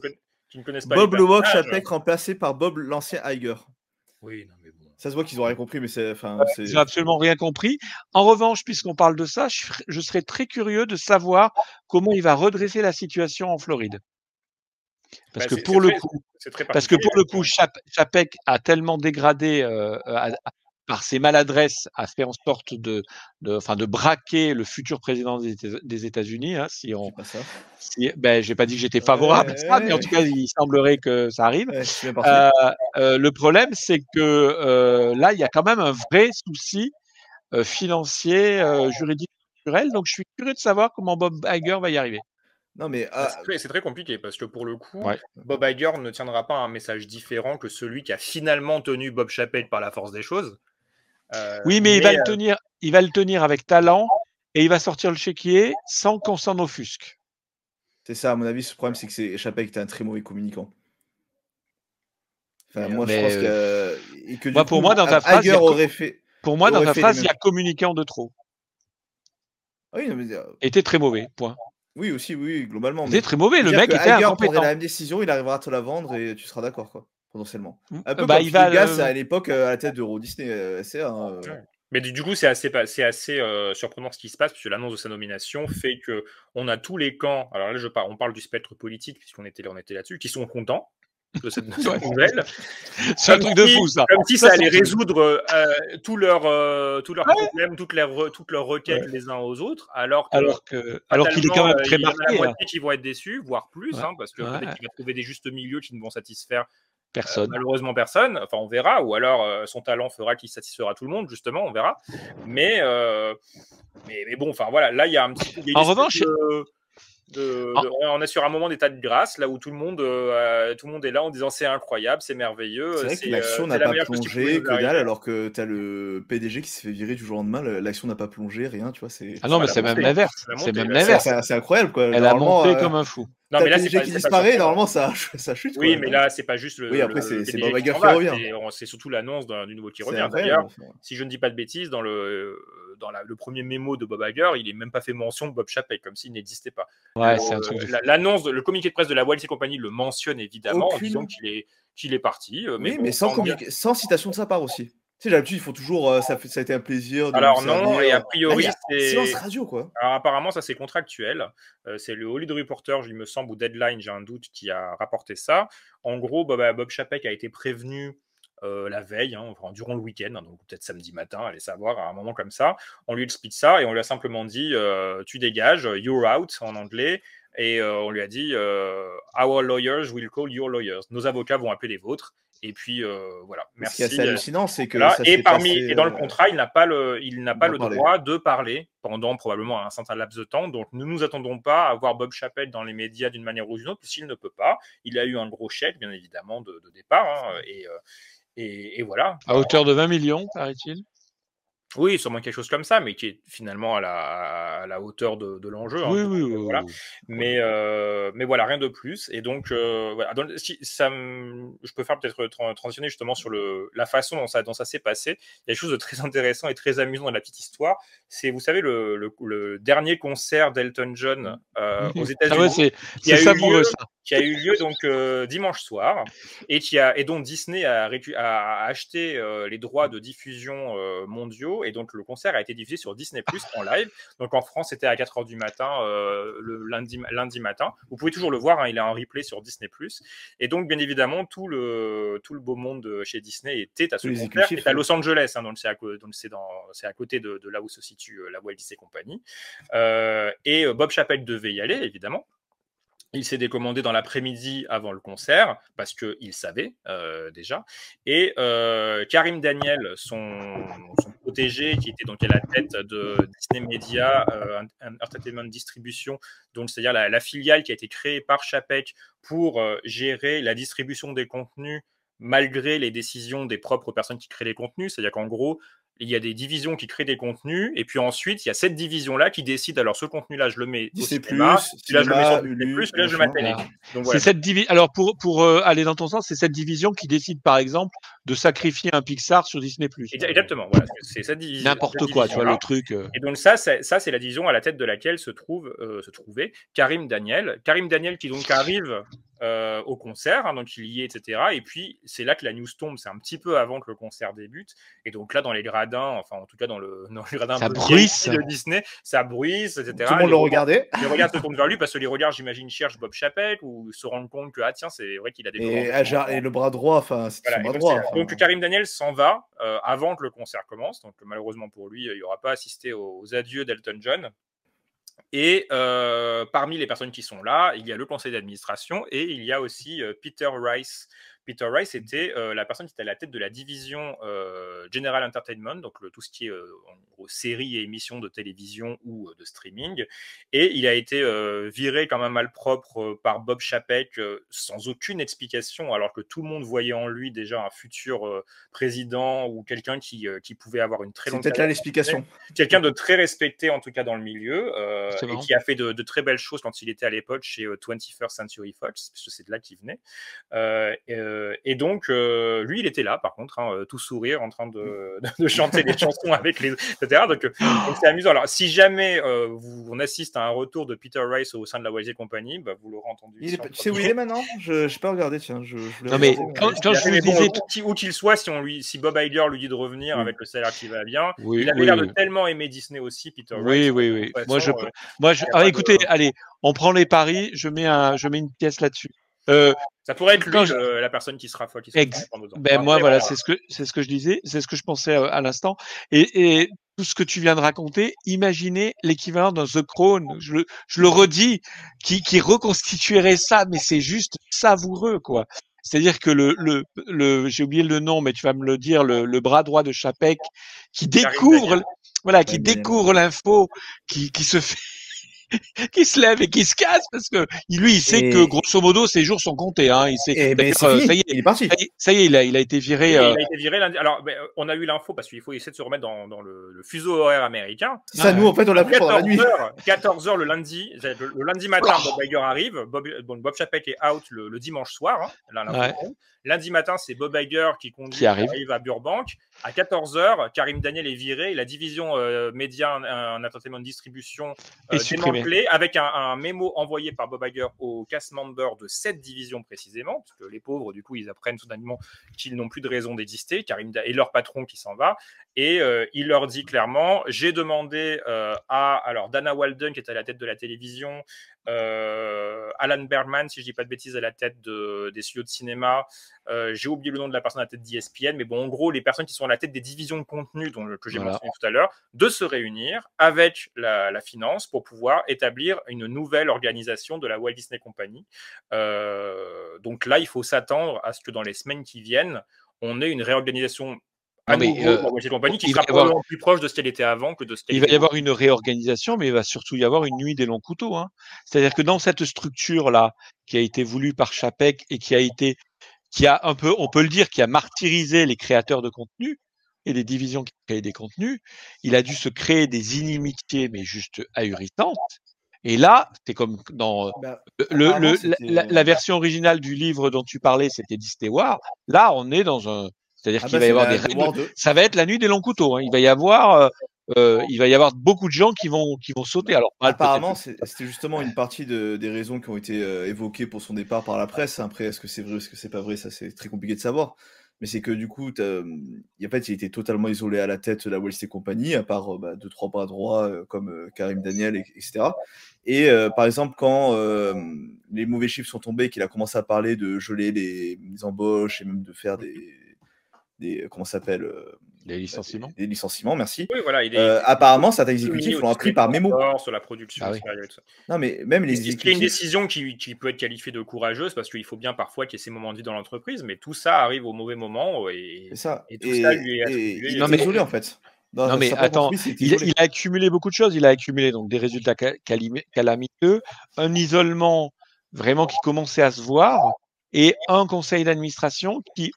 Qui ne, conna- qui ne connaissent pas Bob les le personnages, Chapek remplacé par Bob l'ancien Iger. Oui, non, mais bon. Ça se voit qu'ils ont rien compris, mais c'est. Enfin, Ils n'ont absolument rien compris. En revanche, puisqu'on parle de ça, je, je serais très curieux de savoir comment il va redresser la situation en Floride. Parce Bah, que pour le très- coup, parce que pour le particulier, coup, Chap- Chapek a tellement dégradé euh, par ses maladresses, a fait en sorte de, de, enfin, de braquer le futur président des, Éta- des États-Unis. Hein, si on, pas ça. si, ben, j'ai pas dit que j'étais favorable à ça, mais en tout cas, il semblerait que ça arrive. Ouais. Euh, euh, le problème, c'est que euh, là, il y a quand même un vrai souci euh, financier, euh, juridique, culturel. Donc, je suis curieux de savoir comment Bob Iger va y arriver. Non, mais. Bah, c'est très- C'est très compliqué parce que pour le coup, Ouais. Bob Iger ne tiendra pas un message différent que celui qui a finalement tenu Bob Chappelle par la force des choses. Euh, Oui, mais, il va euh, le tenir, il va le tenir avec talent et il va sortir le chéquier sans qu'on s'en offusque. C'est ça, à mon avis, ce problème, c'est que c'est Chapek était un très mauvais communicant. Enfin, moi, mais, je pense euh, que. et que du moi, pour coup, moi, dans ta phrase, il y a co- aurait fait. Pour moi, dans ta phrase, il y a communicant de trop. Ah oui, non, mais, euh, Était très mauvais, point. oui, aussi, oui, globalement. Il était très mauvais, le mec était incompétent. la même décision, il arrivera à te la vendre et tu seras d'accord, quoi. Potentiellement. Mm. Un peu bah, comme il va, euh, à l'époque euh, à la tête d'Euro Disney euh, SR. hein, euh. Mais du coup, c'est assez, c'est assez euh, surprenant ce qui se passe, puisque l'annonce de sa nomination fait que on a tous les camps. Alors là, je parle, on parle du spectre politique, puisqu'on était, on était là-dessus, qui sont contents de cette, *laughs* nouvelle. C'est un Comme truc de si- fou, ça. Comme si Ça, ça allait résoudre euh, tous leurs euh, tous leurs Ouais. problèmes, toutes leurs, re- toutes leurs requêtes les uns aux autres, alors que- Alors que, alors qu'il est quand même très il y en a marqué. la moitié qui vont être déçus, voire plus, Ouais. hein, parce que Ouais. peut-être qu'il va trouver des justes milieux qui ne vont satisfaire Personne. malheureusement personne. Enfin, on verra. Ou alors euh, son talent fera qu'il satisfera tout le monde, justement, on verra. Mais, euh, mais, mais bon, enfin voilà, là il y a un petit. y a En revanche- de- de- En- de- on est sur un moment d'état de grâce là où tout le monde, euh, tout le monde est là en disant c'est incroyable, c'est merveilleux. C'est vrai que l'action n'a la pas plongé, que dalle, alors que t'as le PDG qui se fait virer du jour au lendemain, le- l'action n'a pas plongé, rien, tu vois. c'est Ah non, mais c'est même l'inverse. C'est même l'inverse. c'est incroyable, quoi. Elle a monté euh, comme un fou. Non, mais là, le c'est qui pas disparaît, normalement, ça, *laughs* ça chute. Oui, quoi. mais là, c'est pas juste le. Oui, après, c'est- Bob qui revient. c'est- on- C'est surtout l'annonce d'un- du nouveau qui revient. D'ailleurs, si je ne dis pas de bêtises, dans le, dans la- le premier mémo de Bob Iger, il n'est même pas fait mention de Bob Chapek, comme s'il n'existait pas. Ouais, Le- c'est un truc L'annonce, le communiqué de presse de la Walt et compagnie le mentionne évidemment en Aucune- disant qu'il est, qu'il est parti. euh, Mais, Oui, bon, mais sans, tant mieux. communiquer- sans citation de sa part aussi. Tu sais, d'habitude, ils font toujours euh, ça, fait- ça a été un plaisir. De Alors non, servir. et a priori, il y a c'est. Silence radio, quoi. Alors apparemment, ça c'est contractuel. Euh, c'est le Hollywood Reporter, il me semble, ou Deadline, j'ai un doute, qui a rapporté ça. En gros, Bob, Bob Chapek a été prévenu euh, la veille, hein, enfin, durant le week-end, hein, donc peut-être samedi matin, allez savoir, à un moment comme ça. On lui explique ça et on lui a simplement dit euh, tu dégages, you're out en anglais. Et euh, on lui a dit euh, Our lawyers will call your lawyers. Nos avocats vont appeler les vôtres. Et puis euh, voilà. Ce Merci. qui est assez hallucinant, c'est que. Voilà. ça Et parmi passé, et dans le euh, contrat, il n'a pas le il n'a pas le parler. droit de parler pendant probablement un certain laps de temps. Donc nous nous attendons pas à voir Bob Chappelle dans les médias d'une manière ou d'une autre, puisqu'il ne peut pas. Il a eu un gros chèque, bien évidemment, de, de départ. hein, et, euh, et, et voilà. À hauteur de 20 millions, paraît-il. Oui, sûrement quelque chose comme ça, mais qui est finalement à la, à la hauteur de, de l'enjeu. hein. Oui, oui, euh, oui, voilà. oui. Mais, euh, mais voilà, rien de plus. Et donc, euh, voilà. Dans le- si- ça me- je peux faire peut-être tran- transitionner justement sur le, la façon dont ça, dont ça s'est passé. Il y a quelque chose de très *laughs* intéressant et très amusant dans la petite histoire. C'est, vous savez, le, le- le dernier concert d'Elton John euh, *laughs* aux Ah États-Unis. ouais, c'est qui a c'est eu savoureux lieu- ça. Qui a eu lieu donc euh, dimanche soir et qui a et dont Disney a, acheté euh, les droits de diffusion euh, mondiaux et donc le concert a été diffusé sur Disney Plus en live. Donc en France c'était à 4 heures du matin le lundi lundi matin. Vous pouvez toujours le voir, hein, il est en replay sur Disney Plus. Et donc bien évidemment tout le tout le beau monde de chez Disney était à ce les concert est à. Los Angeles, hein, donc c'est à, co- donc c'est dans c'est à côté de, de là où se situe la Walt Disney Company. Et Bob Chappelle devait y aller évidemment. Il s'est décommandé dans l'après-midi avant le concert parce qu'il savait euh, déjà. Et euh, Karim Daniel, son, protégé, qui était donc à la tête de Disney Media euh, Entertainment Distribution, donc c'est-à-dire la, filiale qui a été créée par Chapek pour gérer la distribution des contenus malgré les décisions des propres personnes qui créent les contenus. C'est-à-dire qu'en gros, il y a des divisions qui créent des contenus, et puis ensuite, il y a cette division-là qui décide, alors ce contenu-là, je le mets au Disney+, cinéma, celui-là, je le mets sur Disney+, Hulu, celui-là, je le mets à télé. Voilà. Donc C'est voilà. cette divi- Alors pour pour euh, aller dans ton sens, c'est cette division qui décide par exemple de sacrifier un Pixar sur Disney+. Exa- Exactement, voilà, c'est cette division. N'importe quoi, tu vois le truc. euh. Et donc ça, c'est, ça, c'est la division à la tête de laquelle se trouve, euh, se trouvait Karim Daniel. Karim Daniel qui donc arrive euh, au concert, hein, donc il y est, etc. Et puis c'est là que la news tombe, c'est un petit peu avant que le concert débute. Et donc là, dans les gradins, enfin en tout cas dans le, *laughs* dans les gradins Ça bruisse. De Disney, ça bruisse, etc. Tout le monde le regardait. Les regards se tournent vers lui parce que les regards, j'imagine, cherchent Bob Chapek ou se rendent compte que ah tiens, c'est vrai qu'il a des Et. Ajar- et le bras droit, enfin, c'était Voilà, donc, droit. c'est- enfin. donc Karim Daniel s'en va euh, avant que le concert commence. Donc malheureusement pour lui, il n'y aura pas assisté aux, aux adieux d'Elton John. Et euh, parmi les personnes qui sont là, il y a le conseil d'administration et il y a aussi euh, Peter Rice. Peter Rice était euh, la personne qui était à la tête de la division euh, General Entertainment, donc le- tout ce qui est euh, en gros séries et émissions de télévision ou euh, de streaming. Et il a été euh, viré comme un malpropre euh, par Bob Chapek euh, sans aucune explication, alors que tout le monde voyait en lui déjà un futur euh, président ou quelqu'un qui, euh, qui pouvait avoir une très C'est longue peut-être là l'explication. quelqu'un de très respecté en tout cas dans le milieu euh, C'est et qui a fait de, de très belles choses quand il était à l'époque chez euh, 21st Century Fox puisque c'est de là qu'il venait Euh, euh, Euh, et donc, euh, lui, il était là, par contre, hein, tout sourire, en train de, *laughs* de chanter des chansons *laughs* avec les, etc. Donc, euh, c'est amusant. Alors, si jamais euh, vous, on assiste à un retour de Peter Rice au sein de la Disney Company, bah, vous l'aurez entendu. Il est Tu sais où il est maintenant? Je n'ai pas regardé, tiens. Je, je voulais Non, mais regarder, quand, je fait, vous mais bon, disais. où qu'il- où qu'il soit, si, on lui, si Bob Iger lui dit de revenir Mm. avec le salaire qui va bien, Oui, il avait oui, l'air oui. de tellement aimer Disney aussi, Peter Rice. Oui, oui, oui. Moi, je, euh, moi, je, ah, de- écoutez, allez, on prend les paris, je mets un, je mets une pièce là-dessus. Euh, ça pourrait être lui, quand je- le- la personne qui sera folle. Qui sera Ex-. Ben moi après, voilà, c'est ce que c'est ce que je disais, c'est ce que je pensais euh, à l'instant. Et, et tout ce que tu viens de raconter, imaginez l'équivalent d'un The Crown. Je le, je le redis, qui, qui reconstituerait ça, mais c'est juste savoureux quoi. C'est-à-dire que le, le, le j'ai oublié le nom, mais tu vas me le dire, le, le bras droit de Chapek, qui découvre, voilà, qui découvre l'info, qui, qui se fait, *laughs* qui se lève et qui se casse parce que lui, il sait Et- que grosso modo ses jours sont comptés. Hein. Il sait. Eh ben, euh, fini, ça y est, il est parti. ça y est, ça y est, il a, il a été viré. Euh, Il a été viré lundi. Alors, ben, on a eu l'info parce qu'il faut essayer de se remettre dans, dans le, le fuseau horaire américain. Ça, nous, en fait, on l'a pris pendant la nuit. 14 h le lundi, le, le lundi matin, Bob Iger arrive. Bob, bon, Bob Chapek est out le, le dimanche soir. hein, là, l'info Ouais. Lundi matin, c'est Bob Iger qui conduit, Qui arrive. à Burbank. À 14 h Karim Daniel est viré. La division euh, média, un, entertainment distribution Est euh, démantelée avec un, un mémo envoyé par Bob Iger aux cast members de cette division précisément, parce que les pauvres, du coup, ils apprennent soudainement qu'ils n'ont plus de raison d'exister, Karim Da- et leur patron qui s'en va. Et euh, il leur dit clairement j'ai demandé euh, à alors Dana Walden, qui est à la tête de la télévision, euh, Alan Bergman, si je dis pas de bêtises, à la tête de, des studios de cinéma. Euh, j'ai oublié le nom de la personne à la tête d'ESPN, mais bon, en gros, les personnes qui sont à la tête des divisions de contenu dont, que j'ai Voilà. mentionné tout à l'heure, de se réunir avec la, la finance pour pouvoir établir une nouvelle organisation de la Walt Disney Company. Euh, donc là, il faut s'attendre à ce que dans les semaines qui viennent, on ait une réorganisation à Non, mais, nouveau euh, la Company qui il va sera y avoir- probablement plus proche de ce qu'elle était avant que de ce qu'elle Il va était y avoir une réorganisation, mais il va surtout y avoir une nuit des longs couteaux. Hein. C'est-à-dire que dans cette structure-là, qui a été voulue par Chapek et qui a été, qui a un peu, on peut le dire, qui a martyrisé les créateurs de contenu et les divisions qui créent des contenus, il a dû se créer des inimitiés, mais juste ahurissantes. Et là, c'est comme dans Bah, le, le- c'était- la, la version originale du livre dont tu parlais, c'était Disney War. Là, on est dans un, c'est-à-dire Ah qu'il bah, va y avoir des règles. 2. Ça va être la nuit des longs couteaux. hein. Il va y avoir, euh, euh, il va y avoir beaucoup de gens qui vont, qui vont sauter. Alors, Apparemment, c'était justement une partie de- des raisons qui ont été euh, évoquées pour son départ par la presse. Après, est-ce que c'est vrai, est-ce que c'est pas vrai, ça c'est très compliqué de savoir. Mais c'est que du coup, hum, en fait, il était totalement isolé à la tête de la Walt Disney Company, à part bah, deux trois bras droits comme Karim Daniel, et- etc. Et euh, par exemple, quand euh, les mauvais chiffres sont tombés, qu'il a commencé à parler de geler les, les embauches et même de faire des, des comment ça s'appelle euh, les licenciements. des licenciements, merci. Oui, voilà, il est- Euh, apparemment, certains exécutifs l'ont appris par mémo. Sur la production, Ah oui. sérieux et tout ça. Non, mais même les C'est une exécutifs. décision qui, qui peut être qualifiée de courageuse parce qu'il faut bien parfois qu'il y ait ces moments de vie dans l'entreprise, mais tout ça arrive au mauvais moment et, C'est ça. et tout ça lui est attribué. il Non, était mais- isolé en fait. Non mais attends, il il, a accumulé beaucoup de choses. Il a accumulé donc des résultats calamiteux, un isolement vraiment qui commençait à se voir, et un conseil d'administration qui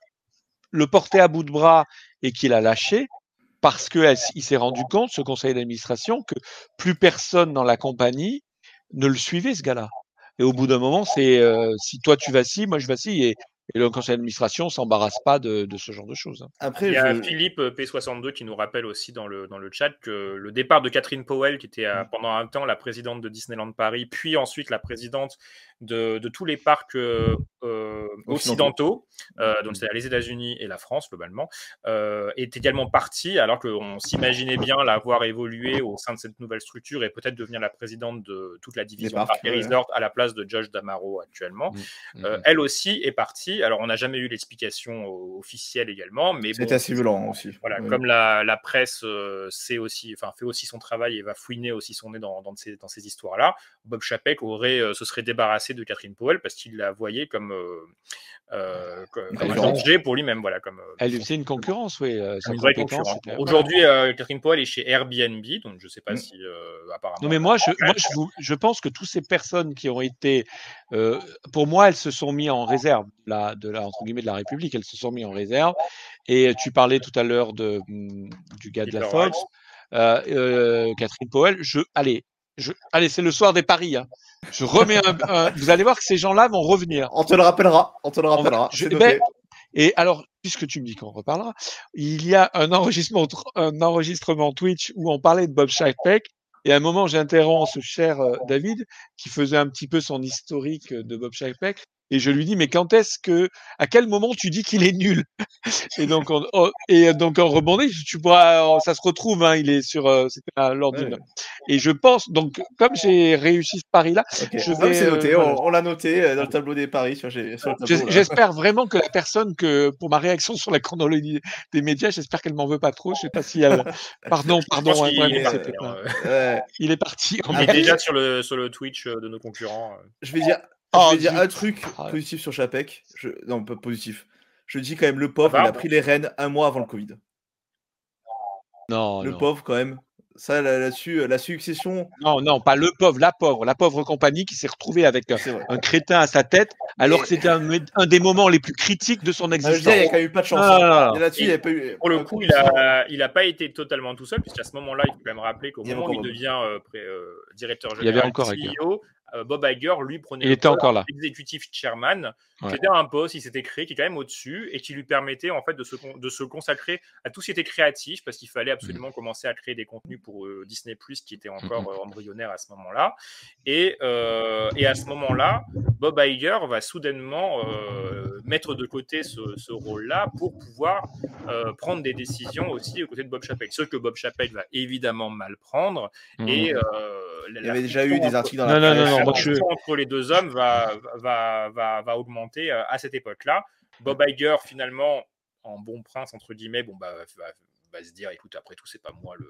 le portait à bout de bras et qu'il a lâché parce que elle- il s'est rendu compte, ce conseil d'administration, que plus personne dans la compagnie ne le suivait ce gars-là. Et au bout d'un moment, c'est euh, si toi tu vacilles, moi je vacille, et, et le conseil d'administration s'embarrasse pas de, de ce genre de choses. hein. Après, Il y a je- Philippe euh, P62 qui nous rappelle aussi dans le, dans le chat que le départ de Catherine Powell, qui était euh, Mm. pendant un temps la présidente de Disneyland Paris, puis ensuite la présidente de, de tous les parcs euh, occidentaux, euh, donc c'est les États-Unis et la France globalement, euh, est également partie, alors qu'on s'imaginait bien la voir évoluer au sein de cette nouvelle structure et peut-être devenir la présidente de toute la division parcs, Parc et ouais. Resort à la place de Josh Damaro actuellement. Mm. Euh, elle aussi est partie. Alors, on n'a jamais eu l'explication officielle également, mais bon, assez violent aussi. voilà, comme la, la presse euh, sait aussi, enfin fait aussi son travail et va fouiner aussi son nez dans, dans ces, dans ces histoires-là, Bob Chapek aurait, euh, se serait débarrassé de Catherine Powell parce qu'il la voyait comme, euh, euh, comme Une comme un danger pour lui-même, voilà, comme, euh, Elle lui faisait une concurrence, oui. euh, une vraie concurrence. Aujourd'hui, euh, Catherine Powell est chez Airbnb, donc je ne sais pas Mm. si euh, apparemment. Non, mais moi, je, moi, je, vous- je pense que toutes ces personnes qui ont été, euh, pour moi, elles se sont mis en réserve la, de la, entre guillemets, de la République. Elles se sont mis en réserve. Et tu parlais tout à l'heure de, hum, du gars de la Fox, euh, euh, Catherine Powell. Je, allez, je... Allez, c'est le soir des paris. Hein. Je remets un, un- Vous allez voir que ces gens-là vont revenir. On te le rappellera. On te le rappellera. je- ben, et alors, puisque tu me dis qu'on reparlera, il y a un enregistrement, un enregistrement Twitch où on parlait de Bob Chapek. Et à un moment, j'interromps ce cher euh, David qui faisait un petit peu son historique de Bob Chapek. Et je lui dis, mais quand est-ce que, à quel moment tu dis qu'il est nul? Et donc, on, oh, et donc en rebondit, tu pourras, ça se retrouve, hein, il est sur, euh, c'était à Ouais. Et je pense, donc, comme j'ai réussi ce pari-là, je mais vais. c'est euh, noté. voilà. On, on l'a noté euh, dans le tableau des paris sur, sur. J'espère vraiment que la personne que, pour ma réaction sur la chronologie des médias, j'espère qu'elle m'en veut pas trop. Je sais pas si elle. *laughs* Pardon, pardon. pense hein, vraiment, est. Il est parti. Il est déjà sur le, sur le Twitch euh, de nos concurrents. euh. Je vais dire, Oh, je vais dire un truc Ah. positif sur Chapek. Je... Non, pas positif. Je dis quand même, le pauvre, Ah il a pris les rênes un mois avant le Covid. Non, le non. pauvre, quand même. Ça, là- là-dessus, euh, la succession. non, non, pas le pauvre, la pauvre, la pauvre compagnie qui s'est retrouvée avec un, crétin à sa tête, alors Mais- que c'était un, un des moments les plus critiques de son Ah, je existence. dire, il n'y a quand même eu pas de chance. Ah, hein. Là-dessus, il a pas eu. Pour le coup, il de sang. a, il a pas été totalement tout seul, puisqu'à ce moment-là, il faut quand même rappeler qu'au moment où il devient euh, pré- euh, directeur Il y avait général, encore. CEO, euh, Bob Iger, lui, prenait Il le était encore là. executive chairman, Ouais. qui était un poste, il s'était créé, qui est quand même au-dessus, et qui lui permettait en fait de se, con- de se consacrer à tout ce qui était créatif, parce qu'il fallait Mm. absolument commencer à créer des contenus pour euh, Disney+, qui était encore Mm, euh, embryonnaire à ce moment-là. Et, euh, et à ce moment-là, Bob Iger va soudainement euh, mettre de côté ce, ce rôle-là pour pouvoir euh, prendre des décisions aussi aux côtés de Bob Chapek. Ce que Bob Chapek va évidemment mal prendre. Et euh, Il y avait déjà eu des articles dans Non, la non, moi, je- entre les deux hommes va, va, va, va augmenter euh, à cette époque-là. Bob Iger, finalement, en bon prince, entre guillemets, bon, bah, va, va se dire écoute, après tout, c'est pas moi le,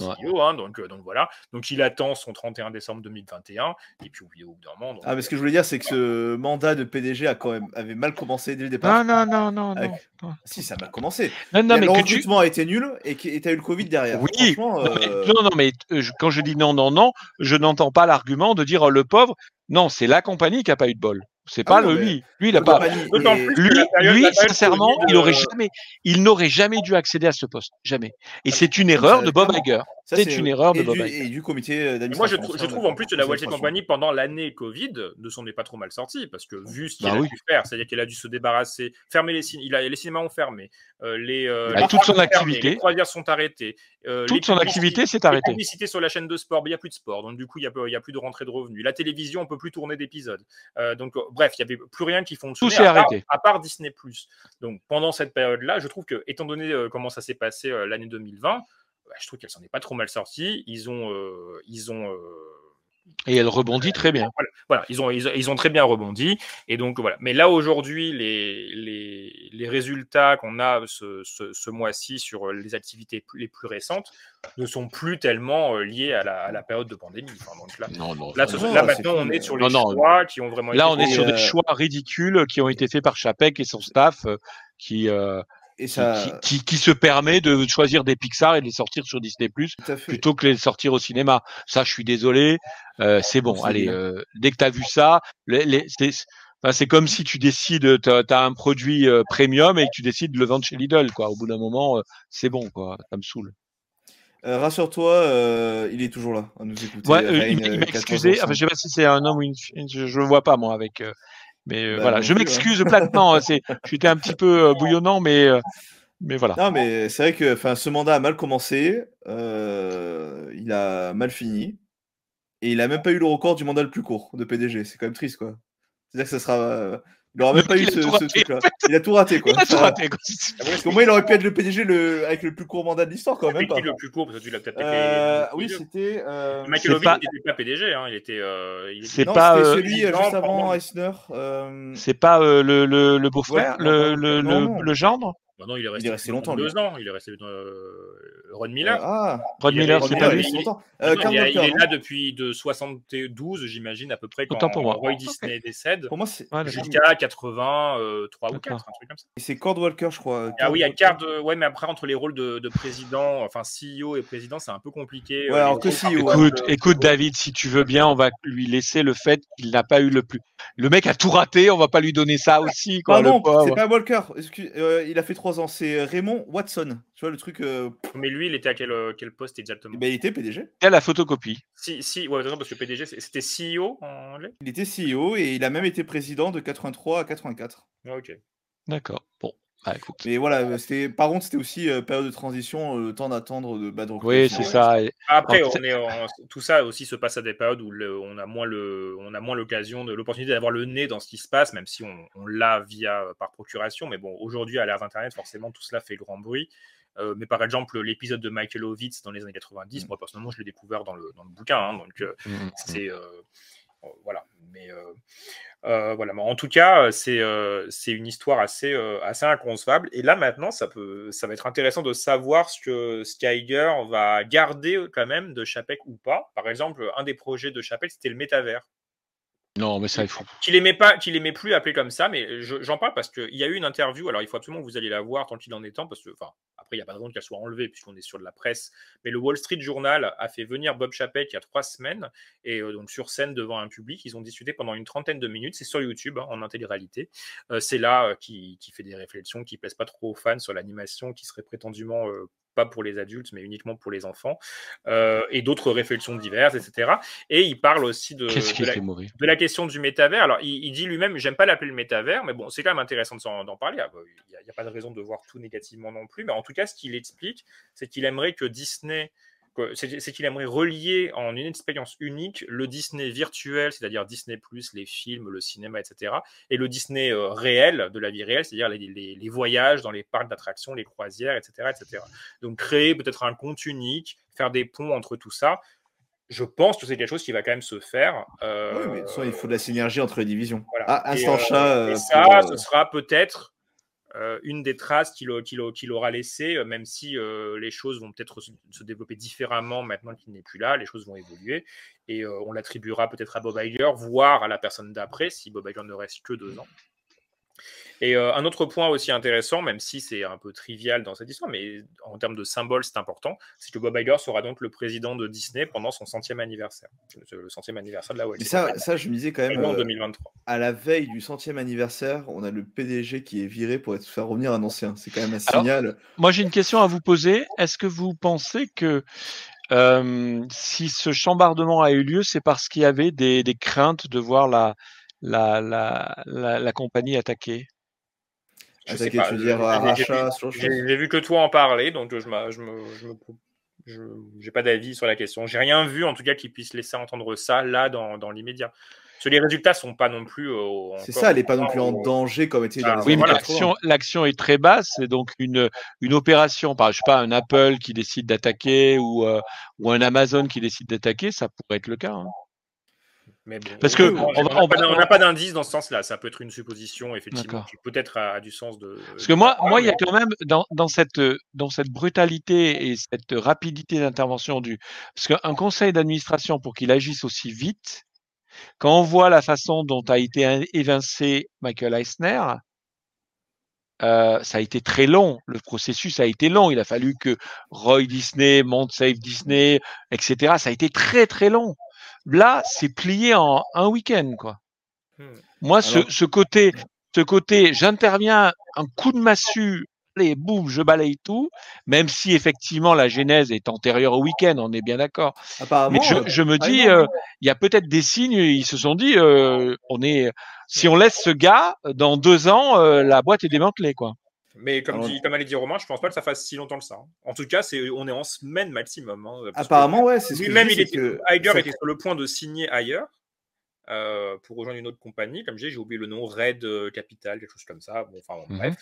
CEO, hein, donc, euh, donc voilà. Donc il attend son 31 décembre 2021, et puis au bout d'un moment. donc, Ah, mais ce que je voulais dire, c'est que ce mandat de PDG a quand même avait mal commencé dès le départ. Non, non, non, non, Avec- non. non. Si, ça a mal commencé. Non, non, mais le que tu- recrutement a été nul et tu as eu le Covid derrière. Oui, Franchement, non, mais, euh, non, non, mais, euh, je- quand je dis non, non, non, je n'entends pas l'argument de dire oh, le pauvre. Non, c'est la compagnie qui a pas eu de bol. C'est Ah pas non, le lui. Lui, il a pas. Lui, lui, sincèrement, il aurait jamais, il n'aurait jamais dû accéder à ce poste, jamais. Et c'est une erreur de Bob clairement. C'est une erreur de Bob du, et du comité euh, Moi, je, trouve en plus que la franchement. Company, pendant l'année Covid, ne s'en est pas trop mal sorti, parce que vu ce qu'il Bah a oui. dû faire, c'est-à-dire qu'il a dû se débarrasser, fermer les cinémas, il a, les cinémas ont fermé, euh, les, euh, Bah, les toute son activité. les croisières sont arrêtées, euh, Toute son activité s'est arrêtée. publicités sur la chaîne de sport, il n'y a plus de sport, donc du coup, il n'y a, a plus de rentrée de revenus. La télévision, on ne peut plus tourner d'épisodes. Euh, donc, euh, bref, il n'y avait plus rien qui fonctionnait. s'est à part- arrêté. À part Disney+. Donc, pendant cette période-là, je trouve que, étant donné euh, comment ça s'est passé euh, l'année 2020, bah, je trouve qu'elle s'en est pas trop mal sortie. Ils ont, euh, ils ont, euh, Et elle rebondit très bien. voilà, voilà, ils ont, ils, ont- ils ont très bien rebondi. Et donc voilà. Mais là aujourd'hui, les, les, les résultats qu'on a ce, ce, ce mois-ci sur les activités les plus récentes ne sont plus tellement euh, liés à la, à la période de pandémie. Enfin, donc là, Non, non. là, non, ce- non, là, maintenant, on est sur les Non, non. choix qui ont vraiment Là, on est sur des euh, choix ridicules qui ont été faits par Chapek et son staff, euh, qui, euh, Et qui, ça, qui, qui- qui se permet de choisir des Pixar et de les sortir sur Disney Plus plutôt que les sortir au cinéma. Ça, je suis désolé. euh, c'est bon. Allez, euh, dès que tu as vu ça, les, les- c'est comme si tu décides, tu as, un produit euh, premium et que tu décides de le vendre chez Lidl. Quoi. Au bout d'un moment, euh, c'est bon. Quoi. Ça me saoule. Euh, Rassure-toi, euh, il est toujours là à nous écouter. Ouais, Reign, il, m'a- il m'a 14 excusé. Enfin, je sais pas si c'est un homme ou une fille. Je, le vois pas moi avec. Mais euh, Bah, voilà, je hein. m'excuse platement. C'est, j'étais un petit peu euh, bouillonnant, mais euh, mais voilà. Non, mais c'est vrai que enfin, ce mandat a mal commencé, euh, il a mal fini, et il a même pas eu le record du mandat le plus court de PDG. C'est quand même triste, quoi. C'est-à-dire que ça sera. Euh, il aura même pas eu ce, ce truc-là. *laughs* Il a tout raté, quoi. Il a tout raté. quoi. Parce qu'au moins, il aurait pu être le PDG le... avec le plus court mandat de l'histoire, quand même. C'était Pas. le plus court Parce que tu l'as peut-être été- Euh, été- oui, c'était. euh, Michael pas- n'était pas PDG, hein, il était. euh, il était- C'est pas, c'était euh, celui euh, non, juste avant Eisner. euh, C'est pas euh, le, le, le beau-frère, Ouais, le, non, le, non, gendre? Bah non, il est resté, Il est resté longtemps, lui. deux ans. Il est resté euh, Ron Miller. Ah, Rod Il est- Miller, Rod c'est Miller, pas il lui. Non, Euh, non, il, est, il non là depuis de 72, j'imagine, à peu près, quand Autant pour moi. Roy. Disney décède, Pour moi, c'est jusqu'à 83 ou 4, D'accord. un truc comme ça. c'est Cord Walker, je crois. Ah oui, à de... Ouais, mais après, entre les rôles de, de président, enfin CEO et président, c'est un peu compliqué. Ouais, euh, alors que CEO, Écoute, écoute, David, si tu veux bien, on va lui laisser le fait qu'il n'a pas eu le plus. Le mec a tout raté, on va pas lui donner ça aussi, quoi. Le pauvre. c'est pas Walker. excuse- euh, il a fait trois ans. C'est Raymond Watson. Tu vois, le truc. euh, Mais lui, il était à quel, euh, quel poste exactement? Ben, il était PDG. Il y a la photocopie? Si, si, ouais, parce que PDG, c'était CEO en anglais? Il était CEO et il a même été président de 83 à 84. Ah, Ok. D'accord. Bon, bah écoute. Mais voilà, c'était par contre, c'était aussi euh, période de transition, euh, le temps d'attendre de, bah, de Oui, c'est ça. Et- Après, Alors, on est en- tout ça aussi se passe à des périodes où le- on a moins le, on a moins l'occasion de l'opportunité d'avoir le nez dans ce qui se passe, même si on, on l'a via euh, par procuration. Mais bon, aujourd'hui, à l'ère d'Internet, forcément, tout cela fait grand bruit. Euh, mais par exemple, l'épisode de Michael Ovitz dans les années 90, moi personnellement, je l'ai découvert dans le, dans le bouquin. hein, donc, euh, Mm, mm, mm. c'est euh, voilà. Mais voilà. Mais en tout cas, c'est c'est une histoire assez assez inconcevable. Et là maintenant, ça peut ça va être intéressant de savoir ce que Steiger va garder quand même de Chapek ou pas. Par exemple, un des projets de Chapek, c'était le métavers Non, mais ça, il faut. qu'il aimait pas, qu'il aimait plus appeler comme ça, mais je- j'en parle parce qu'il y a eu une interview. Alors, il faut absolument que vous alliez la voir tant qu'il en est temps, parce que, enfin, après, il n'y a pas de raison qu'elle soit enlevée puisqu'on est sur de la presse. Mais le Wall Street Journal a fait venir Bob Chapek il y a trois semaines et euh, donc sur scène devant un public, ils ont discuté pendant une trentaine de minutes. C'est sur YouTube hein, en intégralité. Euh, c'est là euh, qui, qui fait des réflexions qui plaisent pas trop aux fans sur l'animation, qui serait prétendument euh, pas pour les adultes, mais uniquement pour les enfants, euh, et d'autres réflexions diverses, etc. Et il parle aussi de, de la- de question du métavers. Alors, il, il dit lui-même, j'aime pas l'appeler le métavers, mais bon, c'est quand même intéressant d'en parler. Ah, bah, Il n'y a, pas de raison de voir tout négativement non plus. Mais en tout cas, ce qu'il explique, c'est qu'il aimerait que Disney, c'est qu'il aimerait relier en une expérience unique le Disney virtuel, c'est-à-dire Disney Plus, les films, le cinéma, etc., et le Disney euh, réel, de la vie réelle, c'est-à-dire les, les- les voyages dans les parcs d'attractions, les croisières, etc., etc. Donc, créer peut-être un compte unique, faire des ponts entre tout ça je pense que c'est quelque chose qui va quand même se faire. euh, Oui, mais de toute façon, il faut de la synergie entre les divisions. voilà. Ah, Et, instant euh, chat. et euh, ça, pour, euh, ce sera peut-être euh, une des traces qu'il aura laissées, euh, même si euh, les choses vont peut-être se, développer différemment maintenant qu'il n'est plus là, les choses vont évoluer. Et on l'attribuera peut-être à Bob Iger, voire à la personne d'après, si Bob Iger ne reste que deux ans. Et euh, un autre point aussi intéressant, même si c'est un peu trivial dans cette histoire, mais en termes de symbole, c'est important, c'est que Bob Iger sera donc le président de Disney pendant son centième anniversaire, le centième anniversaire de la Walt Disney ça, ça, je me disais quand même. en euh, 2023. à la veille du centième anniversaire, on a le PDG qui est viré pour être, faire revenir un ancien. C'est quand même un Alors, signal. Moi, j'ai une question à vous poser. Est-ce que vous pensez que euh, si ce chambardement a eu lieu, c'est parce qu'il y avait des, des craintes de voir la, la, la, la, la compagnie attaquée? Je sais Attaquer, pas, tu veux je- dire, j'ai- rachat, vu que toi en parler, donc je me, je me, je me- je- j'ai pas d'avis sur la question. J'ai rien vu en tout cas qui puisse laisser entendre ça là dans, dans l'immédiat. Parce que les résultats sont pas non plus. euh, C'est ça, elle n'est pas non plus en danger comme était dans Ah, les Oui, mais voilà. 80. l'action, l'action est très basse. C'est donc une, une opération, par, je sais pas, un Apple qui décide d'attaquer ou, euh, ou un Amazon qui décide d'attaquer, ça pourrait être le cas. hein. Mais bon, Parce que on n'a on pas, va- d'in- on n'a pas d'indice dans ce sens-là. Ça peut être une supposition, effectivement, qui peut-être a, a du sens de. Parce que moi, Ah, moi, il y a quand même dans, dans cette dans cette brutalité et cette rapidité d'intervention du parce qu'un conseil d'administration pour qu'il agisse aussi vite, quand on voit la façon dont a été in- évincé Michael Eisner, euh, ça a été très long. Le processus a été long. Il a fallu que Roy Disney monte Save Disney, etc. Ça a été très très long. Là, c'est plié en un week-end, quoi. Hmm. Moi, ce, Alors- ce côté, ce côté, j'interviens, un coup de massue, allez, boum, je balaye tout, même si effectivement la genèse est antérieure au week-end, on est bien d'accord. Apparemment, Mais je, euh, je me ah, dis, euh, il y a peut-être des signes, ils se sont dit, euh, on est, si on laisse ce gars, dans deux ans, euh, la boîte est démantelée, quoi. Mais comme, Alors- dit, comme allait dire Romain, je pense pas que ça fasse si longtemps que ça. hein. En tout cas, c'est, on est en semaine maximum. hein, parce que apparemment, ouais, c'est ce Lui-même, dis, il était, que Iger ça- était sur le point de signer ailleurs euh, pour rejoindre une autre compagnie. Comme j'ai, j'ai oublié le nom, Red euh, Capital, quelque chose comme ça. Bon, enfin, bon, Mhm. bref,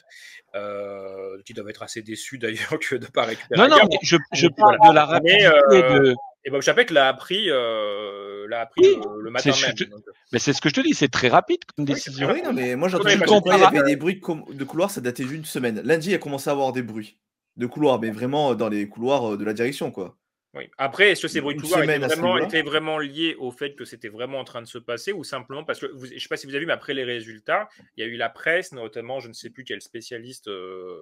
euh, qui doivent être assez déçus d'ailleurs *laughs* que de pas récupérer. Non, non, mais je, parle de la Mais, rapidité euh, de. Et Bob Chapek l'a appris, euh, l'a appris Oui, le, le matin c'est- même. euh, Mais c'est ce que je te dis, c'est très rapide comme Oui, décision. Oui, non, mais moi quand il y avait des bruits de, couloir, ça datait d'une semaine. Lundi, il a commencé à avoir des bruits de couloir, mais vraiment dans les couloirs euh, de la direction, quoi. Oui. Après, est-ce que ces bruits de couloir étaient vraiment, niveau-là. étaient vraiment liés au fait que c'était vraiment en train de se passer ou simplement parce que, vous, je ne sais pas si vous avez vu, mais après les résultats, il y a eu la presse, notamment, je ne sais plus quel spécialiste euh,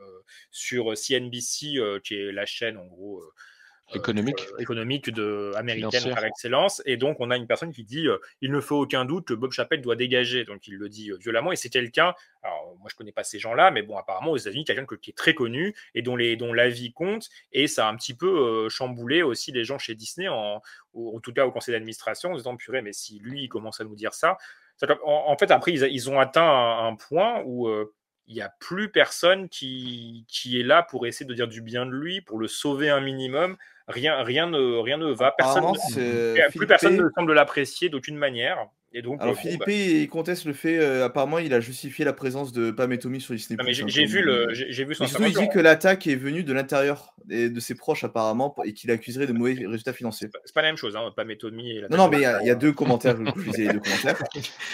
euh, sur CNBC, euh, qui est la chaîne en gros euh, économique, euh, économique de, américaine Financière. par excellence. Et donc, on a une personne qui dit euh, il ne fait aucun doute que Bob Chappelle doit dégager. Donc, il le dit euh, violemment. Et c'est quelqu'un, alors moi, je connais pas ces gens-là, mais bon, apparemment, aux États-Unis, quelqu'un que- qui est très connu et dont, les, dont la vie compte. Et ça a un petit peu euh, chamboulé aussi les gens chez Disney, en, ou en tout cas au conseil d'administration, en se disant purée, mais si lui, il commence à nous dire ça. en, en fait, après, ils, a- ils ont atteint un, un point où. euh, il n'y a plus personne qui, qui est là pour essayer de dire du bien de lui, pour le sauver un minimum. Rien, rien, ne, rien ne va. Personne, plus personne ne semble l'apprécier d'aucune manière. Et donc, Alors euh, bon, Philippe, bah, il conteste le fait, euh, apparemment il a justifié la présence de Pam et Tommy sur Disney+. Non, mais j'ai- hein, j'ai vu le- j'ai- j'ai vu son Mais surtout, il dit intervention. que l'attaque est venue de l'intérieur et de ses proches apparemment et qu'il accuserait de mauvais *laughs* résultats financiers. c'est pas la même chose, hein, Pam et Tommy. Et la Non, non, mais il y, a- il y a deux commentaires, je les deux *laughs* commentaires.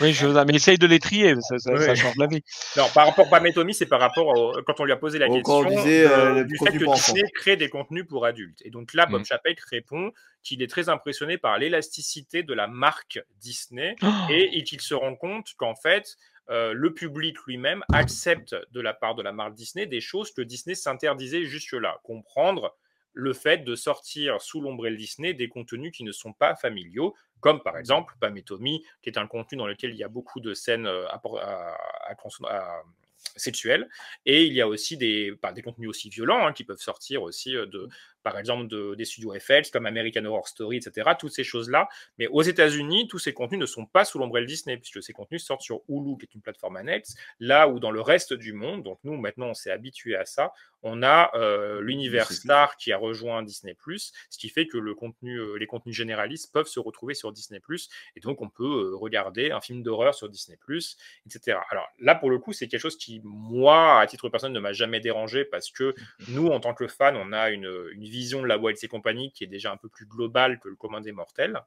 Oui, je mais essaye de les trier, ça, ça, ça Ouais. change la vie. Non, par rapport à Pam et Tommy, c'est par rapport au- quand on lui a posé la question quand on disait, de- euh, du fait que Disney crée des contenus pour adultes. Et donc là, Bob Mm. Chapek répond qu'il est très impressionné par l'élasticité de la marque Disney Oh et, qu'il se rend compte qu'en fait, euh, le public lui-même accepte de la part de la marque Disney des choses que Disney s'interdisait jusque-là. Comprendre le fait de sortir sous l'ombrelle Disney des contenus qui ne sont pas familiaux, comme par exemple Pam et Tommy, qui est un contenu dans lequel il y a beaucoup de scènes euh, sexuelles, et il y a aussi des, bah, contenus aussi violents hein, qui peuvent sortir aussi euh, de, par exemple, de, des studios FX comme American Horror Story, etc. Toutes ces choses-là. Mais aux États-Unis, tous ces contenus ne sont pas sous l'ombrelle Disney, puisque ces contenus sortent sur Hulu, qui est une plateforme annexe, là où dans le reste du monde, donc nous maintenant on s'est habitué à ça, on a euh, l'univers. Star qui a rejoint Disney+, ce qui fait que le contenu, euh, les contenus généralistes peuvent se retrouver sur Disney+, et donc on peut euh, regarder un film d'horreur sur Disney+, etc. Alors là, pour le coup, c'est quelque chose qui, moi, à titre personnel, ne m'a jamais dérangé, parce que *laughs* nous, en tant que fans, on a une, une vision de la Wild et compagnie qui est déjà un peu plus globale que le commun des mortels.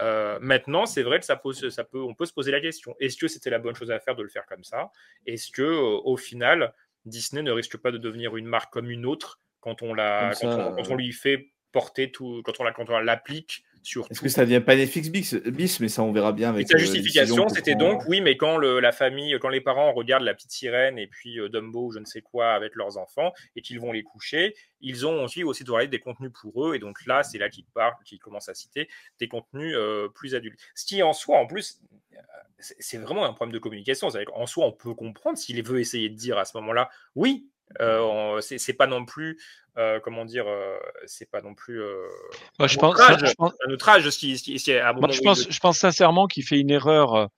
Euh, maintenant, c'est vrai que ça pose, ça peut, on peut se poser la question est-ce que c'était la bonne chose à faire de le faire comme ça? Est-ce que, euh, au final, Disney ne risque pas de devenir une marque comme une autre quand on la, quand, on, quand euh, on lui fait porter tout, quand on l'applique Est-ce que ça devient pas Netflix bis, bis mais ça on verra bien et avec sa euh, justification, c'était donc, oui, mais quand le- la famille, quand les parents regardent la petite sirène et puis euh, Dumbo ou je ne sais quoi avec leurs enfants et qu'ils vont les coucher, ils ont ensuite aussi de des contenus pour eux. Et donc là, c'est là qu'ils parlent, qu'ils commencent à citer des contenus euh, plus adultes. Ce qui en soi, en plus, c'est c'est vraiment un problème de communication. C'est-à-dire qu'en soi, on peut comprendre s'il veut essayer de dire à ce moment-là, oui, euh, on- c'est c'est pas non plus, euh, comment dire, euh, c'est pas non plus euh, Moi, je pense- outrage, je pense- un outrage si, si- si à un Moi, moment je pense, le- je pense sincèrement qu'il fait une erreur,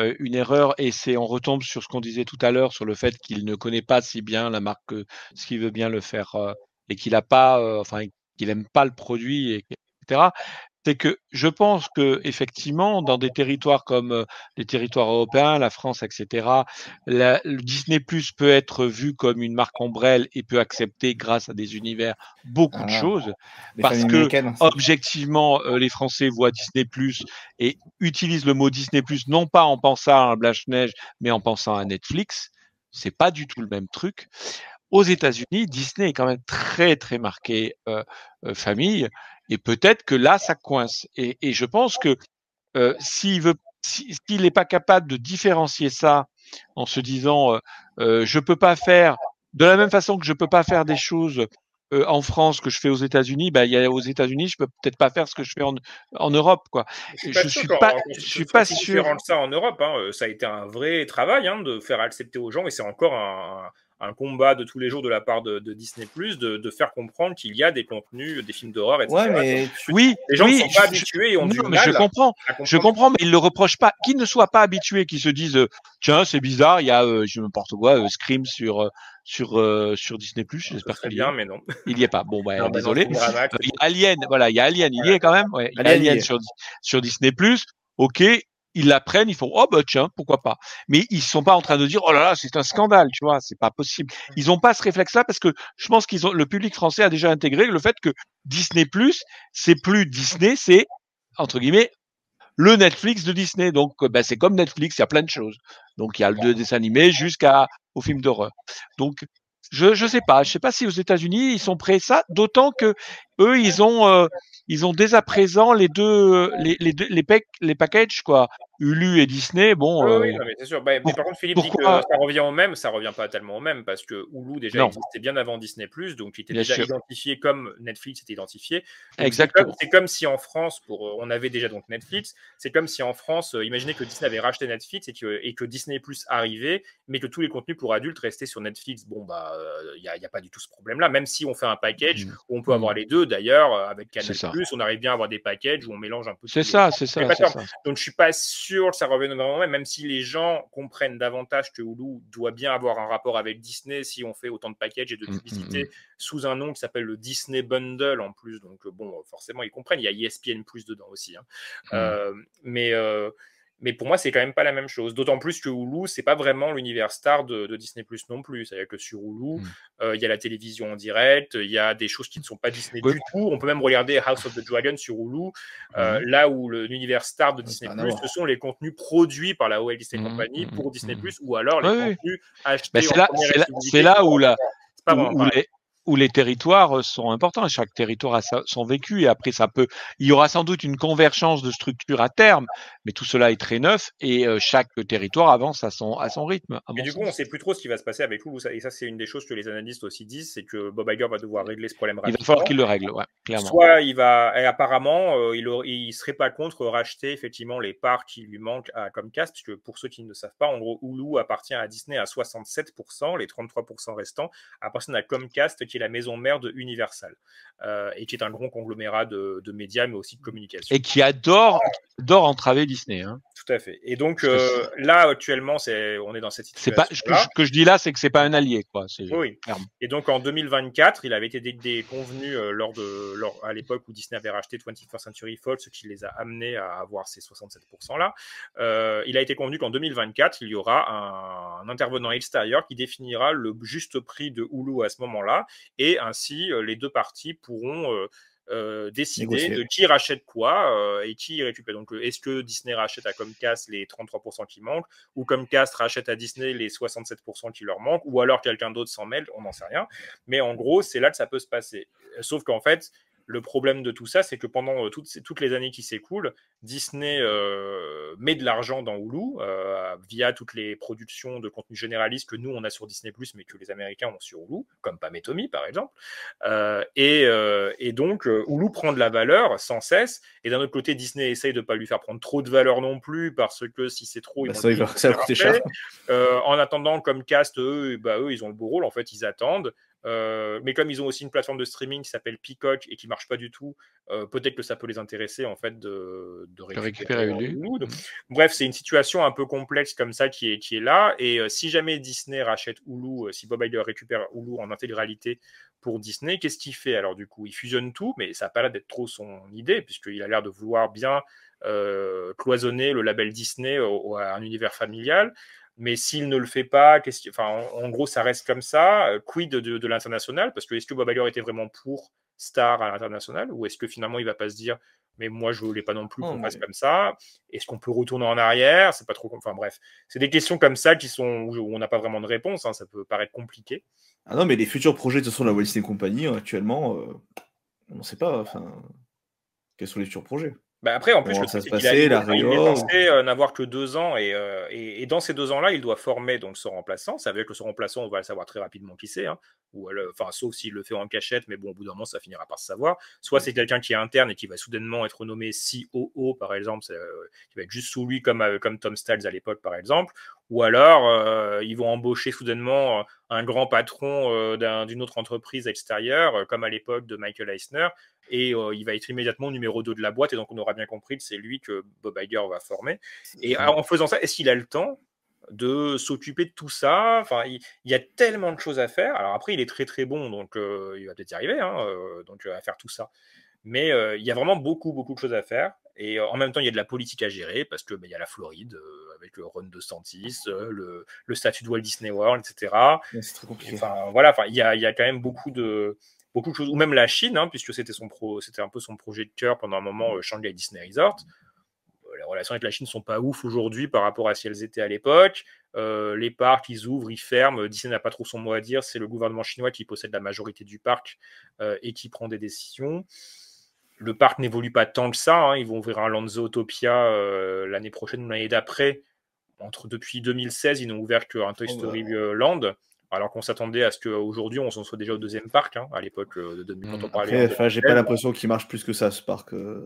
euh, une erreur, et c'est, on retombe sur ce qu'on disait tout à l'heure sur le fait qu'il ne connaît pas si bien la marque que ce qu'il veut bien le faire, euh, et qu'il a pas, euh, enfin, qu'il aime pas le produit, et, etc. C'est que je pense que effectivement, dans des territoires comme euh, les territoires européens, la France, etc., la- le Disney Plus peut être vu comme une marque ombrelle et peut accepter, grâce à des univers, beaucoup de Ah, choses, parce que objectivement, euh, les Français voient Disney Plus et utilisent le mot Disney Plus non pas en pensant à Blanche-Neige, mais en pensant à Netflix. C'est pas du tout le même truc. Aux États-Unis, Disney est quand même très très marqué euh, euh, famille et peut-être que là ça coince. Et, et je pense que euh, s'il veut, si- s'il n'est pas capable de différencier ça en se disant euh, euh, je peux pas faire de la même façon que je peux pas faire des choses euh, en France que je fais aux États-Unis, bah, il y a aux États-Unis, je peux peut-être pas faire ce que je fais en, en Europe, quoi. Je pas suis pas, je suis pas sûr. ça en Europe. hein. Euh, Ça a été un vrai travail hein, de faire accepter aux gens, et c'est encore un, un combat de tous les jours de la part de, de Disney de, de faire comprendre qu'il y a des contenus, des films d'horreur, etc. Ouais, mais Oui, les gens oui, ne sont pas je- habitués et ont non, du mais mal. je comprends, je comprends, mais ils le reprochent pas. Qu'ils ne soient pas habitués, qu'ils se disent, euh, tiens, c'est bizarre, il y a, euh, je n'importe quoi, euh, Scream sur euh, sur euh, sur Disney j'espère Très qu'il y bien, mais non. Il y est pas. Bon, bah, *laughs* Non, bah non, désolé. y a Alien, voilà, il y a Alien, il y est quand même. Ouais, Alien, Alien est. sur sur Disney Ok, ils la prennent, ils font, oh bah tiens, pourquoi pas. Mais ils sont pas en train de dire, oh là là, c'est un scandale, tu vois, c'est pas possible. Ils ont pas ce réflexe-là parce que je pense qu'ils ont, le public français a déjà intégré le fait que Disney c'est plus Disney, c'est entre guillemets le Netflix de Disney. Donc, ben, c'est comme Netflix, il y a plein de choses. Donc, il y a le dessin animé jusqu'à au film d'horreur. Donc, je je sais pas, je sais pas si aux États-Unis ils sont prêts à ça, d'autant que eux, ils ont, euh, ils ont dès à présent les deux, les, les, deux- les, pack- les packages, quoi. Hulu et Disney, bon. Oui, euh, oui, c'est sûr. Bah, mais par contre, Philippe dit que ça revient au même. Ça revient pas tellement au même parce que Hulu déjà Non. existait bien avant Disney+, donc il était Bien déjà sûr. identifié comme Netflix était identifié. Donc, Exactement. comme- C'est comme, si en France, pour, euh, on avait déjà donc Netflix, c'est comme si en France, euh, imaginez que Disney avait racheté Netflix et que, et que Disney Plus arrivait, mais que tous les contenus pour adultes restaient sur Netflix. Bon, bah, il n'y a, pas du tout ce problème-là, même si on fait un package où on peut avoir les deux. D'ailleurs, euh, avec Canal Mm. On arrive bien à avoir des packages où on mélange un peu C'est ça, c'est ça. Donc, je suis pas sûr que ça revienne vraiment même, même si les gens comprennent davantage que Hulu doit bien avoir un rapport avec Disney si on fait autant de packages et de Mm, publicité mm, sous un nom qui s'appelle le Disney Bundle en plus. Donc, euh, bon, forcément, ils comprennent. Il y a ESPN Plus dedans aussi. hein. Mm. Euh, mais. euh, mais pour moi, c'est quand même pas la même chose. D'autant plus que Hulu, c'est pas vraiment l'univers star de, de Disney Plus non plus. C'est-à-dire que sur Hulu, Mm. euh, il y a la télévision en direct, il y a des choses qui ne sont pas Disney Oui. du tout. On peut même regarder House of the Dragon sur Hulu, euh, là où l'univers star de Disney Plus, ce sont les contenus produits par la Walt Disney Mhm, Company mhm, pour Disney. Plus, ou alors les Oui, contenus achetés c'est là, là, là où, la, C'est pas où, où les, où les territoires euh, sont importants. Chaque territoire a sa- son vécu et après ça peut. Il y aura sans doute une convergence de structures à terme, mais tout cela est très neuf et euh, chaque territoire avance à son à son rythme. À Mais du coup, on sens. sait plus trop ce qui va se passer avec. Ça- Et ça, c'est une des choses que les analystes aussi disent, c'est que Bob Iger va devoir régler ce problème il va falloir qu'il le règle, ouais, clairement. Soit il va, et apparemment, euh, il, il serait pas contre racheter effectivement les parts qui lui manquent à Comcast, puisque pour ceux qui ne savent pas, en gros, Hulu appartient à Disney à 67%, les 33% restants appartiennent à Comcast, qui est la maison mère de Universal, euh, et qui est un grand conglomérat de, de médias, mais aussi de communication. Et qui adore adore entraver Disney. Hein. Tout à fait. Et donc euh, là, actuellement, c'est, on est dans cette situation. pas ce que, je- que je dis là, c'est que c'est pas un allié, quoi. Oui. Et donc en 2024, il avait été dé- dé- convenu euh, lors de, lors, à l'époque où Disney avait racheté 21st Century Fox, ce qui les a amenés à avoir ces 67% là. Euh, il a été convenu qu'en 2024, il y aura un, un intervenant extérieur qui définira le juste prix de Hulu à ce moment-là, et ainsi euh, les deux parties pourront euh, euh, décider Négocier. de qui rachète quoi euh, et qui récupère. Donc, est-ce que Disney rachète à Comcast les 33% qui manquent, ou Comcast rachète à Disney les 67% qui leur manquent, ou alors quelqu'un d'autre s'en mêle, on n'en sait rien. Mais en gros, c'est là que ça peut se passer. Sauf qu'en fait, le problème de tout ça, c'est que pendant euh, toutes, ces- toutes les années qui s'écoulent, Disney euh, met de l'argent dans Hulu euh, via toutes les productions de contenu généraliste que nous on a sur Disney mais que les Américains ont sur Hulu, comme Pam et Tommy par exemple. Euh, et, et donc Hulu prend de la valeur sans cesse. Et d'un autre côté, Disney essaye de pas lui faire prendre trop de valeur non plus parce que si c'est trop, Bah, ça, il va- ça coûter cher. En attendant, comme Cast, eux, bah, eux, ils ont le beau rôle. En fait, ils attendent. Euh, mais comme ils ont aussi une plateforme de streaming qui s'appelle Peacock et qui marche pas du tout, euh, peut-être que ça peut les intéresser en fait de, de récupérer Hulu. Donc, bref, c'est une situation un peu complexe comme ça qui est, qui est là. Et euh, si jamais Disney rachète Hulu, si Bob Iger récupère Hulu en intégralité pour Disney, qu'est-ce qu'il fait? Alors du coup Il fusionne tout, mais ça n'a pas l'air d'être trop son idée, puisqu'il a l'air de vouloir bien cloisonner le label Disney au- au- à un univers familial. Mais s'il ne le fait pas, enfin, en, en gros, ça reste comme ça. Euh, Quid de, de l'international? Parce que est-ce que Bob Iger était vraiment pour Star à l'international? Ou est-ce que finalement il va pas se dire, mais moi je voulais pas non plus Oh, qu'on mais- fasse comme ça? Est-ce qu'on peut retourner en arrière? C'est pas trop. Enfin bref, c'est des questions comme ça qui sont où on n'a pas vraiment de réponse. hein, Ça peut paraître compliqué. Ah non, mais les futurs projets de toute façon de la Walt Disney Company euh, actuellement, euh, on ne sait pas. Enfin, quels sont les futurs projets Bah après, en plus, le ça se passait, il, la est- il est réorg censé euh, n'avoir que deux ans et, euh, et, et dans ces deux ans-là, il doit former donc son remplaçant. Ça veut dire que son remplaçant, on va le savoir très rapidement qui c'est. hein. Ou alors- enfin, sauf s'il le fait en cachette, mais bon, au bout d'un moment, ça finira par se savoir. Soit c'est quelqu'un qui est interne et qui va soudainement être nommé COO, par exemple, euh, qui va être juste sous lui, comme, comme Tom Stalls à l'époque, par exemple. Ou alors, ils vont embaucher soudainement un grand patron d'un- d'une autre entreprise extérieure, comme à l'époque de Michael Eisner, et euh, il va être immédiatement numéro 2 de la boîte, et donc on aura bien compris que c'est lui que Bob Iger va former. Et en faisant ça, est-ce qu'il a le temps de s'occuper de tout ça? Enfin, il, il y a tellement de choses à faire. Alors après, il est très très bon, donc euh, il va peut-être y arriver, hein, euh, donc euh, à faire tout ça. Mais euh, il y a vraiment beaucoup beaucoup de choses à faire. Et en même temps, il y a de la politique à gérer parce que bah, il y a la Floride avec le Ron DeSantis, le, le statut de Walt Disney World, etc. Ouais, C'est très compliqué. Enfin, voilà, enfin, il y a, il y a quand même beaucoup de, beaucoup de choses, ou même la Chine, hein, puisque c'était son pro, c'était un peu son projet de cœur pendant un moment, euh, Shanghai Disney Resort. les relations avec la Chine sont pas ouf aujourd'hui par rapport à si elles étaient à l'époque. Euh, les parcs, ils ouvrent, ils ferment. Disney n'a pas trop son mot à dire. C'est le gouvernement chinois qui possède la majorité du parc euh, et qui prend des décisions. Le parc n'évolue pas tant que ça. hein. Ils vont ouvrir un Land Zootopia euh, l'année prochaine ou l'année d'après. Entre depuis 2016, ils n'ont ouvert qu'un Toy Oh, Story euh, Land. Alors qu'on s'attendait à ce qu'aujourd'hui, on s'en soit déjà au deuxième parc. hein, à l'époque, euh, de 2000, quand on parlait. Après, en enfin, j'ai pas 2016. l'impression qu'il marche plus que ça, ce parc, euh,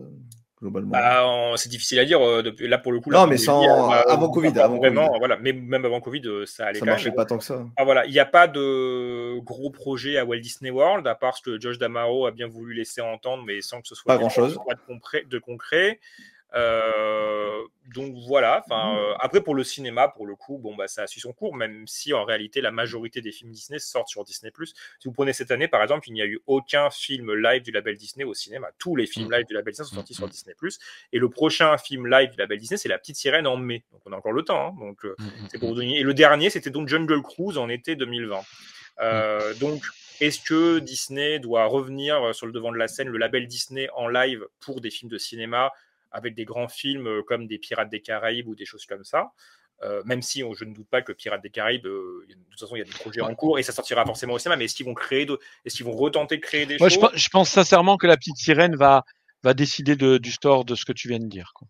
globalement. Bah, c'est difficile à dire. euh, depuis- là, pour le coup, Non, mais sans- avant Covid, pas avant vraiment, Covid. Voilà, mais même avant Covid, ça allait ça quand marchait même. pas tant que ça. Ah, voilà, il n'y a pas de gros projet à Walt Disney World, à part ce que Josh Damaro a bien voulu laisser entendre, mais sans que ce soit Pas de concret. De concret. Euh, donc voilà. Enfin, Mmh. euh, après pour le cinéma, pour le coup, bon bah ça a su son cours, même si en réalité la majorité des films Disney sortent sur Disney+. Si vous prenez cette année, par exemple, il n'y a eu aucun film live du label Disney au cinéma. Tous les films live du label Disney sont sortis sur Disney+. Et le prochain film live du label Disney, c'est La Petite Sirène en mai. Donc on a encore le temps. hein. Donc euh, c'est pour vous donner. Et le dernier, c'était donc Jungle Cruise en été 2020. Euh, donc est-ce que Disney doit revenir sur le devant de la scène, le label Disney en live pour des films de cinéma avec des grands films euh, comme des Pirates des Caraïbes ou des choses comme ça Euh, même si on- je ne doute pas que Pirates des Caraïbes, euh, de toute façon, il y a des projets en cours et ça sortira forcément au cinéma. Mais est-ce qu'ils vont créer, de... est-ce qu'ils vont retenter de créer des Moi, je, choses? je pense sincèrement que la petite sirène va, va décider de, du store de ce que tu viens de dire. quoi.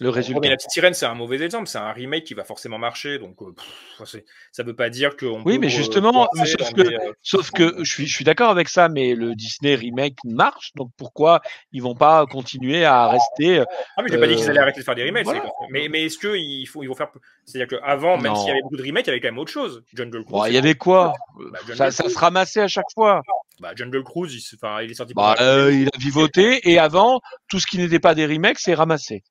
Le résultat. mais la petite sirène, c'est un mauvais exemple. C'est un remake qui va forcément marcher. Donc, euh, pff, ça ne veut pas dire qu'on Oui, peut mais re- justement, mais forcer sauf que, des, euh, sauf que je suis, je suis d'accord avec ça, mais le Disney remake marche, donc pourquoi ils vont pas continuer à rester Ah, mais j'ai pas dit qu'ils euh, allaient arrêter de faire des remakes. voilà. Mais, mais est-ce qu'ils faut, ils vont faire. C'est-à-dire qu'avant, même s'il y avait beaucoup de remakes, il y avait quand même autre chose. Jungle Cruise. Bon, il y avait quoi Bah, ça, se ramassait à chaque fois. Bah, Jungle Cruise, il, enfin, il est sorti Bah, euh, il a vivoté et avant, tout ce qui n'était pas des remakes, c'est ramassé.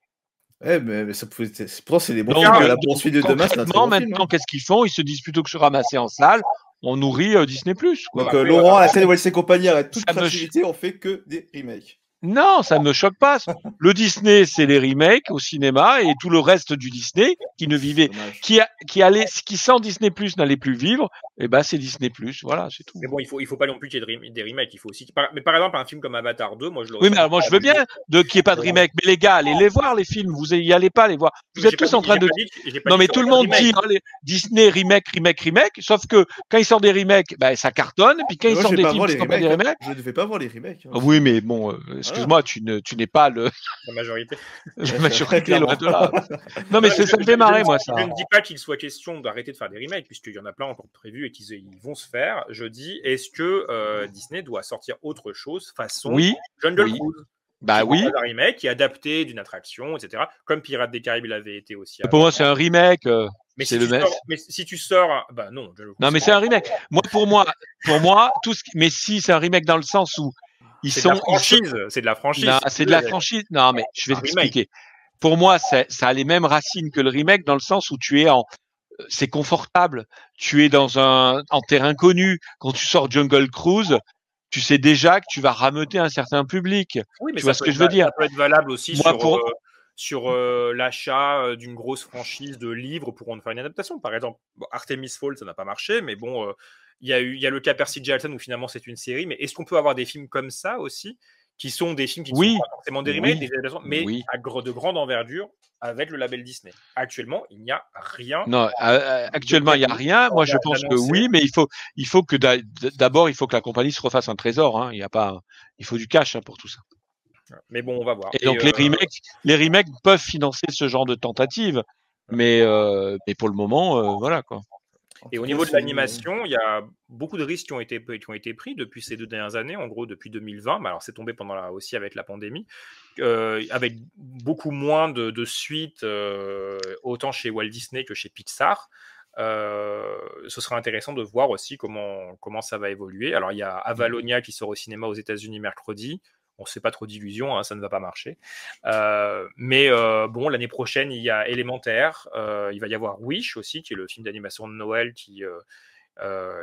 Eh, mais, mais ça pouvait être- Pourtant, c'est des bons Donc, films. euh, La donc, poursuite de demain, c'est un très bon film. maintenant, hein. qu'est-ce qu'ils font? Ils se disent plutôt que se ramasser en salle, on nourrit euh, Disney+. Quoi. Donc, euh, Laurent, la scène Wells et compagnie arrête toute Ça me créativité, on fait que des remakes. Non, ça ne me choque pas. Le Disney, c'est les remakes au cinéma et tout le reste du Disney qui ne vivait, qui, a, qui allait, qui sans Disney Plus n'allait plus vivre. Et ben, c'est Disney Plus. Voilà, c'est tout. Mais bon, il faut, il faut pas non plus qu'il y ait des remakes. Il faut aussi. par- Mais par exemple, un film comme Avatar 2, moi je l'aurais. Oui, mais alors moi, je veux bien de qu'il n'y ait pas de remake. Mais les gars, allez les voir, les films. Vous y allez pas les voir. Vous êtes tous en train de dit- Non, mais tout le monde dit hein, Disney remake, remake, remake. Sauf que quand ils sortent des remakes, ben, ça cartonne. Et puis quand ils sortent des films sont pas des remakes. Je ne vais pas voir les remakes. hein. Oui, mais bon, euh, excuse-moi, tu ne, tu n'es pas le, La majorité. *laughs* la majorité loin de là. Non, mais Ouais, c'est- je- ça me fait marrer, moi, ça. Je ne dis pas qu'il soit question d'arrêter de faire des remakes, puisqu'il y en a plein encore prévus et qu'ils ils vont se faire. Je dis, est-ce que euh, Disney doit sortir autre chose façon Oui, Jungle oui. Cruise? Bah qui oui. un remake, qui est adapté d'une attraction, etc. Comme Pirates des Caraïbes l'avait été aussi. Pour moi, c'est un remake. euh, mais, si le sors, mais si tu sors, bah non. Non, mais c'est un remake. Moi, pour moi, pour moi, tout ce qui- mais si c'est un remake dans le sens où ils C'est sont, de la ils sont- franchise. C'est de la franchise. C'est de la franchise. Non, mais je vais t'expliquer. Pour moi, ça a les mêmes racines que le remake dans le sens où tu es en, c'est confortable. Tu es dans un, en terrain connu. Quand tu sors Jungle Cruise, tu sais déjà que tu vas rameuter un certain public. Oui, mais tu ça vois ce peut que être je veux dire? Ça peut être valable aussi Moi, sur, pour- euh, sur euh, l'achat euh, d'une grosse franchise de livres pour en faire une adaptation. Par exemple, bon, Artemis Fall, ça n'a pas marché, mais bon, euh, il y, a eu- il y a le cas Percy Jackson où finalement c'est une série. Mais est-ce qu'on peut avoir des films comme ça aussi, qui sont des films qui ne Oui. sont pas forcément des remakes, Oui. mais Oui. à de grande envergure avec le label Disney Actuellement, il n'y a rien. Non, euh, euh, actuellement, il n'y a rien. Moi, je pense que oui, mais il faut, il faut que d'a- d'abord, il faut que la compagnie se refasse un trésor. Hein. Il y a pas, il faut du cash hein, pour tout ça. Mais bon, on va voir. Et donc les euh, remakes, les remakes peuvent financer ce genre de tentative, mais euh, mais pour le moment, voilà quoi. Et au niveau de l'animation, il y a beaucoup de risques qui ont été, qui ont été pris depuis ces deux dernières années, en gros depuis 2020. Mais alors c'est tombé pendant la, aussi avec la pandémie, euh, avec beaucoup moins de, de suites, euh, autant chez Walt Disney que chez Pixar. Euh, ce sera intéressant de voir aussi comment, comment ça va évoluer. Alors il y a Avalonia qui sort au cinéma aux États-Unis mercredi. On ne sait pas trop d'illusions, hein, ça ne va pas marcher. Euh, mais euh, bon, l'année prochaine, il y a Élémentaire, euh, il va y avoir Wish aussi, qui est le film d'animation de Noël qui,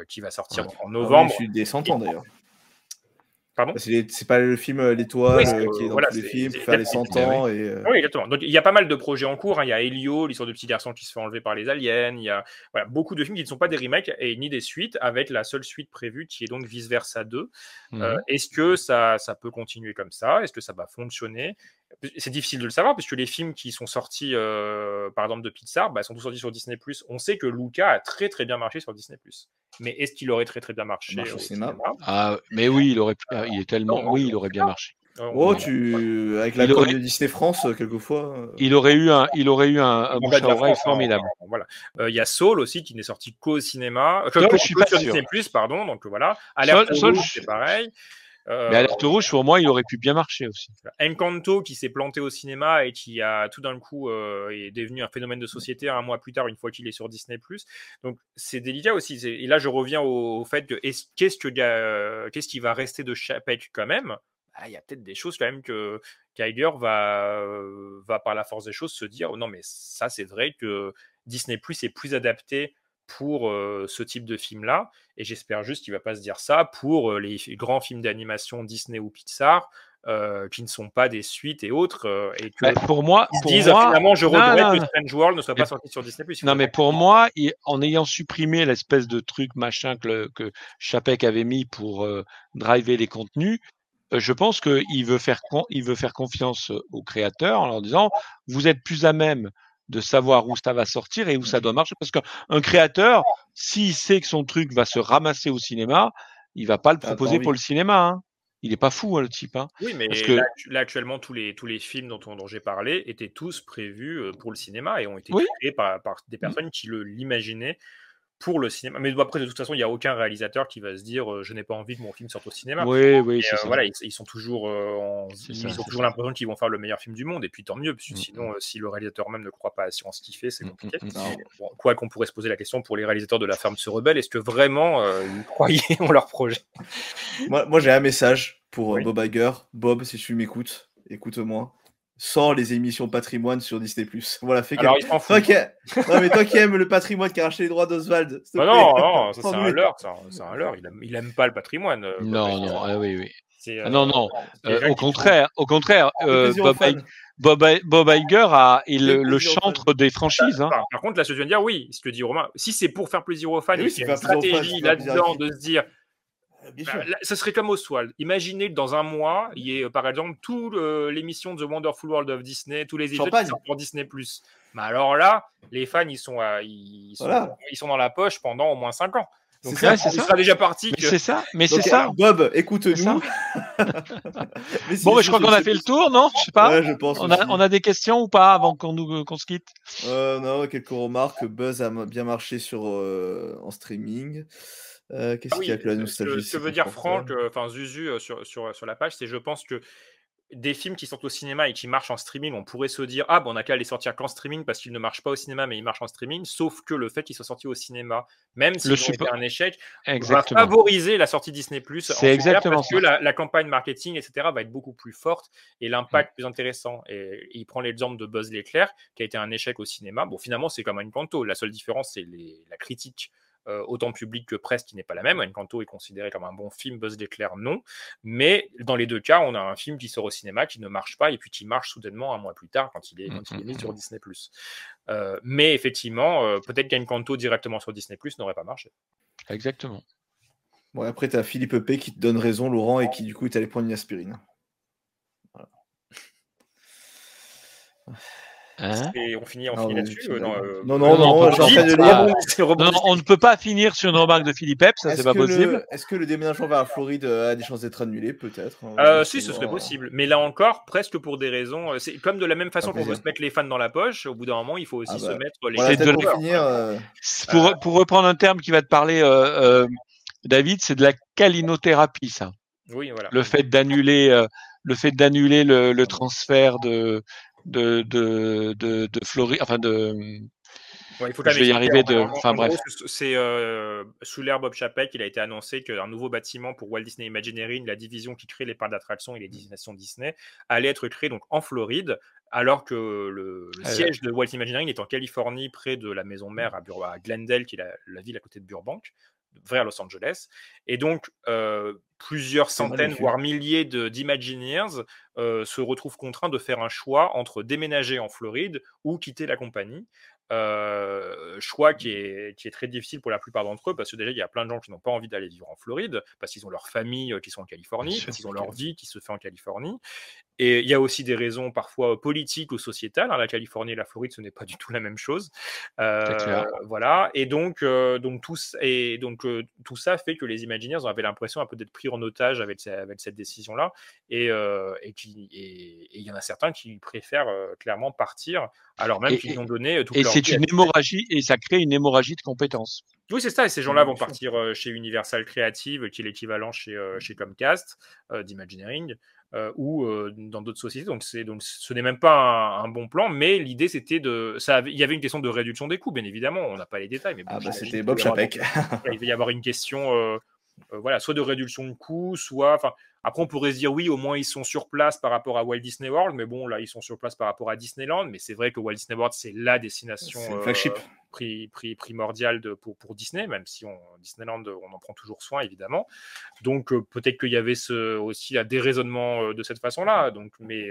qui va sortir en Ah oui, novembre. je suis des 100 ans d'ailleurs. Pardon C'est pas le film euh, L'étoile Oui, c'est- euh, qui est dans voilà, tous les films pour faire les c'est- 100 ans. Et, euh, Oui, exactement. Donc il y a pas mal de projets en cours. hein. Il y a Elio, l'histoire de petit garçon qui se fait enlever par les aliens. Il y a voilà, beaucoup de films qui ne sont pas des remakes et ni des suites, avec la seule suite prévue qui est donc Vice Versa 2. Euh, Mhm. Est-ce que ça, ça peut continuer comme ça? Est-ce que ça va fonctionner? C'est difficile de le savoir puisque les films qui sont sortis, euh, par exemple, de Pixar, bah, sont tous sortis sur Disney+. On sait que Luca a très très bien marché sur Disney+. Mais est-ce qu'il aurait très très bien marché Marche au cinéma? cinéma? Ah, mais oui, il aurait, ah, il est tellement, oui, il aurait bien marché. Oh, tu avec la aurait- de Disney France, euh, quelquefois. euh, Il aurait eu un, il aurait eu un, un bouche à oreille hein, formidable. Voilà. Euh, Il y a Soul aussi qui n'est sorti qu'au cinéma. Euh, que- je suis pas sur sûr. Disney+, pardon. Donc voilà. Alerte Soul- Soul, c'est pareil. Euh, Mais Alerte Rouge, pour moi, il aurait pu bien marcher aussi. Encanto qui s'est planté au cinéma et qui a tout d'un coup euh, est devenu un phénomène de société un mois plus tard une fois qu'il est sur Disney+. Donc c'est délicat aussi. Et là je reviens au, au fait est-ce- qu'est-ce que euh, qu'est-ce qui va rester de Chapek quand même? Ah, Il y a peut-être des choses quand même que Geiger va euh, va par la force des choses se dire oh non mais ça c'est vrai que Disney+ est plus adapté pour euh, ce type de film là et j'espère juste qu'il va pas se dire ça pour euh, les grands films d'animation Disney ou Pixar euh, qui ne sont pas des suites et autres euh, et que Bah, pour moi, ils se pour disent moi- finalement je regrette non, que. Strange World ne soit pas Mais- sorti sur Disney+. Il Non, mais pour moi, il- en ayant supprimé l'espèce de truc machin que, le- que Chapek avait mis pour euh, driver les contenus, je pense qu'il veut faire il veut faire confiance aux créateurs en leur disant vous êtes plus à même de savoir où ça va sortir et où ça doit marcher parce qu'un créateur, s'il sait que son truc va se ramasser au cinéma, il va pas le T'as proposer pas pour le cinéma. Hein. Il est pas fou hein, le type. Hein. Oui, mais Parce que- là, actu- là, actuellement, tous les, tous les films dont, on- dont j'ai parlé étaient tous prévus euh, pour le cinéma et ont été Oui. créés par, par des personnes qui le- l'imaginaient pour le cinéma. Mais après, de toute façon, il n'y a aucun réalisateur qui va se dire euh, je n'ai pas envie que mon film sorte au cinéma. Oui, oui, euh, ça. voilà, ils, ils sont toujours, euh, en- ils ça, ont toujours l'impression qu'ils vont faire le meilleur film du monde. Et puis tant mieux, parce que Mm, sinon, euh, si le réalisateur même ne croit pas à ce qu'il fait, c'est Mm, compliqué. mm, mm. Bon, quoi qu'on pourrait se poser la question pour les réalisateurs de La Ferme se rebelle, est-ce que vraiment euh, ils croyaient en leur projet? Moi, moi j'ai un message pour Oui. Bob Iger. Bob, si tu m'écoutes, écoute-moi. Sors les émissions patrimoine sur Disney+. *laughs* Voilà, fais Alors, il s'en toi fout. qui... non, mais toi qui aimes le patrimoine qui a racheté les droits d'Oswald. Bah non, non, ça *laughs* c'est un leurre, c'est un, c'est un leurre. Il aime, il aime pas le patrimoine. euh, Bob Non, non, ah oui, oui. Ah euh, non, non. c'est des Euh, au contraire, au contraire, euh, Bob. Iger- Bob, Iger a, est le, le chantre des franchises. Hein. Par, par contre, là, ce que je viens de dire, oui, ce que dit Romain, si c'est pour faire plaisir aux fans oui, qu'il y c'est a une stratégie là-dedans de se dire, Euh, Bien bah, sûr. là, ce serait comme Oswald. Imaginez que dans un mois, il y ait euh, par exemple toute l'émission The Wonderful World of Disney, tous les épisodes pour Disney+. Mais alors là, les fans, ils sont, à- ils, sont, Voilà. ils sont dans la poche pendant au moins 5 ans. Donc C'est là, ça, il c'est ça. sera déjà parti. Que- c'est ça, mais c'est ça. Bob, écoute-nous. *laughs* Bon, mais je crois qu'on a fait le tour, non? Je sais pas. Ouais, je pense. on, a, aussi. on a des questions ou pas avant qu'on nous qu'on se quitte? Euh, non, quelques remarques. Buzz a bien marché sur, euh, en streaming. Euh, Qu'est-ce Ah qu'il y a que la ce- nostalgie ce, que veut dire. Franck, euh, enfin Zuzu euh, sur, sur, sur la page, c'est je pense que des films qui sont au cinéma et qui marchent en streaming, on pourrait se dire ah bon on a qu'à les sortir qu'en streaming parce qu'ils ne marchent pas au cinéma mais ils marchent en streaming. Sauf que le fait qu'ils soient sortis au cinéma, même si c'était un échec, va favoriser la sortie Disney Plus. C'est exactement parce ça. que la, la campagne marketing etc va être beaucoup plus forte et l'impact plus intéressant. Et il prend l'exemple de Buzz l'éclair qui a été un échec au cinéma. Bon finalement c'est comme Encanto. La seule différence c'est la critique autant public que presse qui n'est pas la même. Encanto est considéré comme un bon film, Buzz l'éclair non. Mais dans les deux cas, on a un film qui sort au cinéma qui ne marche pas et puis qui marche soudainement un mois plus tard quand il est, quand il est mis sur Disney+. Euh, mais effectivement, euh, peut-être qu'Encanto directement sur Disney+, n'aurait pas marché. Exactement. Bon, après, tu as Philippe P qui te donne raison, Laurent, et qui du coup est allé prendre une aspirine. Hein Et on finit, on finit là-dessus euh, non, euh, Non, non, non, on ne peut pas finir sur une remarque de Philippe Ep, ça Est-ce c'est pas que possible. le- Est-ce que le déménagement vers la Floride euh, a des chances d'être annulé Peut-être. hein, Euh, si, ce serait possible. Mais là encore, presque pour des raisons. C'est comme de la même façon qu'on veut se mettre les fans dans la poche. Au bout d'un moment, il faut aussi Ah se bah, mettre les. Voilà, C'est peut-être de pour finir. euh, Pour, pour reprendre un terme qui va te parler, euh, euh, David, c'est de la calinothérapie, ça. Oui, voilà. Le fait d'annuler, euh, le fait d'annuler le, le transfert de de de de, de Floride, enfin de. Ouais, il faut quand Je vais y arriver de- En- en- enfin, en bref. c'est- euh, sous l'ère Bob Chapek, il a été annoncé qu'un nouveau bâtiment pour Walt Disney Imagineering, la division qui crée les parcs d'attractions et les destinations Disney, allait être créé donc en Floride, alors que le, le Ah, siège de Walt Imagineering est en Californie, près de la maison mère à, Bur- à Glendale, qui est la, la ville à côté de Burbank, vers Los Angeles. Et donc, euh, plusieurs centaines, voire milliers d'Imagineers euh, se retrouvent contraints de faire un choix entre déménager en Floride ou quitter la compagnie. Euh, choix qui est, qui est très difficile pour la plupart d'entre eux parce que déjà il y a plein de gens qui n'ont pas envie d'aller vivre en Floride parce qu'ils ont leur famille qui sont en Californie, parce qu'ils ont leur vie qui se fait en Californie. Et il y a aussi des raisons parfois politiques ou sociétales. hein. La Californie et la Floride, ce n'est pas du tout la même chose. Euh, voilà. Et donc, euh, donc, tout, s- et donc euh, tout ça fait que les Imagineers avaient l'impression un peu d'être pris en otage avec, ce- avec cette décision-là. Et euh, et et- et il y en a certains qui préfèrent euh, clairement partir, alors même qu'ils ont donné euh, toute Et c'est une hémorragie et ça crée une hémorragie de compétences. Oui, c'est ça. Et ces gens-là vont partir euh, chez Universal Creative, qui est l'équivalent chez, euh, chez Comcast euh, d'Imagineering, euh, ou euh, dans d'autres sociétés. Donc, c'est, donc ce n'est même pas un, un bon plan, mais l'idée, c'était de. Ça avait- il y avait une question de réduction des coûts, bien évidemment. On n'a pas les détails, mais bon, Ah bah, c'était Bob Chapek. il va y avoir une question. Euh, euh, voilà, soit de réduction de coûts, soit. Après, on pourrait se dire oui, au moins ils sont sur place par rapport à Walt Disney World, mais bon, là, ils sont sur place par rapport à Disneyland. Mais c'est vrai que Walt Disney World, c'est la destination flagship. pri- pri- primordiale de, pour, pour Disney, même si on, Disneyland, on en prend toujours soin, évidemment. Donc, euh, peut-être qu'il y avait ce, aussi un déraisonnement euh, de cette façon-là. Donc, mais.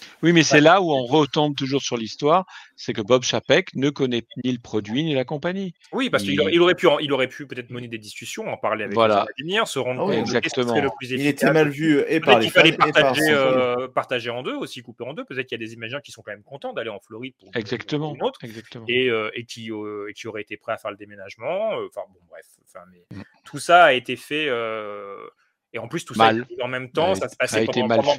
Euh, Oui, mais c'est là où on retombe toujours sur l'histoire, c'est que Bob Chapek ne connaît ni le produit ni la compagnie. Oui, parce qu'il Il- aurait, il aurait pu, il aurait pu peut-être mener des discussions, en parler avec Voilà. les Imagineers, se rendre Ah oui, compte de exactement. le plus Il efficace. était mal vu et Peut-être par les qu'il fans fallait et par partager, euh, partager en deux, aussi couper en deux. Peut-être qu'il y a des Imaginiens qui sont quand même contents d'aller en Floride pour Exactement. une autre, Exactement. et, euh, et, qui, euh, et qui auraient été prêts à faire le déménagement. Euh, Enfin, bon, bref. Enfin, mais Mm. tout ça a été fait. Euh, Et en plus, tout ça Mal. en même temps, ça se passait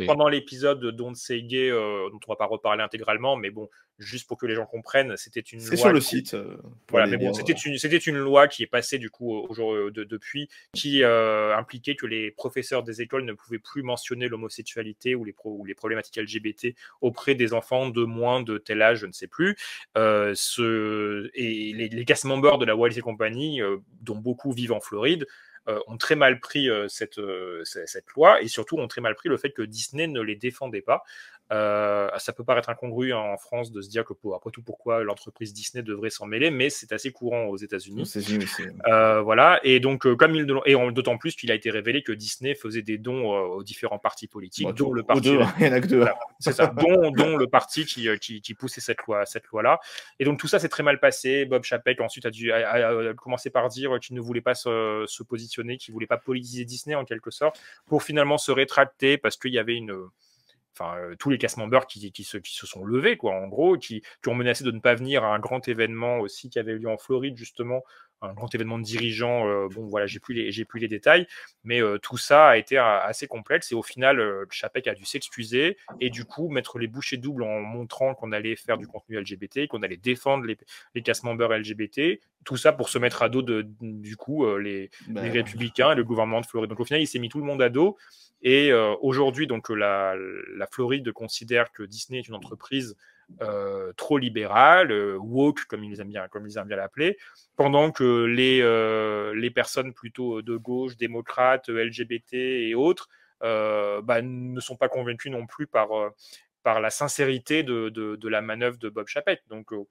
pendant, l'épisode de Don't Say Gay, euh, dont on va pas reparler intégralement, mais bon, juste pour que les gens comprennent, c'était une C'est loi sur le qui- site. euh, voilà, mais bon, c'était une, c'était une loi qui est passée du coup au jour euh, de, depuis, qui euh, impliquait que les professeurs des écoles ne pouvaient plus mentionner l'homosexualité ou les, pro- ou les problématiques LGBT auprès des enfants de moins de tel âge, je ne sais plus. Euh, ce, et les, les cast members de la Walt Disney Company, euh, dont beaucoup vivent en Floride, euh, ont très mal pris euh, euh, cette, cette loi et surtout ont très mal pris le fait que Disney ne les défendait pas. Euh, ça peut paraître incongru en France de se dire que pour, après tout pourquoi l'entreprise Disney devrait s'en mêler, mais c'est assez courant aux États-Unis. Euh, voilà, et donc euh, comme il et d'autant plus qu'il a été révélé que Disney faisait des dons euh, aux différents partis politiques, Bon, dont le parti, deux, hein, il y en a que deux. Voilà, c'est ça, dont, dont le parti qui, qui, qui poussait cette loi, cette loi-là. Et donc tout ça s'est très mal passé. Bob Chapek ensuite a dû a, a- a commencé par dire qu'il ne voulait pas se, se positionner, qu'il voulait pas politiser Disney en quelque sorte, pour finalement se rétracter parce qu'il y avait une enfin euh, tous les cast members qui, qui, se, qui se sont levés quoi en gros qui, qui ont menacé de ne pas venir à un grand événement aussi qui avait lieu en Floride justement un grand événement de dirigeants euh, bon voilà j'ai plus les j'ai plus les détails mais euh, tout ça a été euh, assez complexe et au final euh, Chapek a dû s'excuser et du coup mettre les bouchées doubles en montrant qu'on allait faire du contenu LGBT qu'on allait défendre les, les cast members LGBT tout ça pour se mettre à dos de, du coup les, Bah, les républicains et le gouvernement de Floride. Donc au final il s'est mis tout le monde à dos et aujourd'hui, donc la, la Floride considère que Disney est une entreprise euh, trop libérale, euh, woke comme ils aiment bien, comme ils aiment bien l'appeler, pendant que les euh, les personnes plutôt de gauche, démocrates, LGBT et autres, euh, bah, ne sont pas convaincus non plus par euh, par la sincérité de, de, de la manœuvre de Bob Chapek. Donc euh,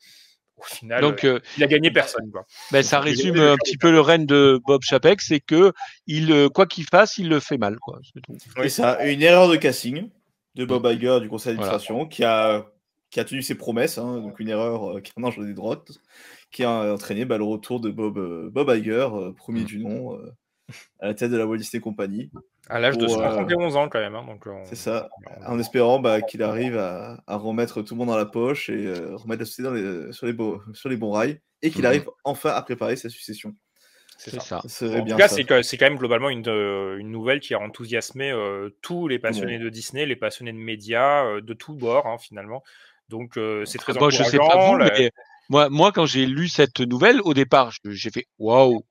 au final, Donc, euh, euh, il a gagné personne. Quoi. Ben, ça résume un petit peu le règne de Bob Chapek, c'est que il, euh, quoi qu'il fasse, il le fait mal. Quoi. Ça, une erreur de casting de Bob Iger du conseil Voilà. d'administration qui, a, qui a tenu ses promesses, hein, donc une erreur euh, qui en mange des droites, qui a entraîné bah, le retour de Bob, euh, Bob Iger, euh, premier du nom, euh, à la tête de la Walt Disney Company. À l'âge de Pour, euh, 71 ans quand même. hein, donc, C'est ça, en espérant bah, qu'il arrive à, à remettre tout le monde dans la poche et euh, remettre la société dans les- sur, les beaux- sur les bons rails, et qu'il Mhm. arrive enfin à préparer sa succession. C'est ça. ça. En tout cas, c'est quand même globalement une, euh, une nouvelle qui a enthousiasmé euh, tous les passionnés de Disney, les passionnés de médias, euh, de tous bords hein, finalement. Donc euh, c'est très Moi, je sais pas encourageant. vous, mais moi, moi, quand j'ai lu cette nouvelle, au départ, j'ai fait waouh,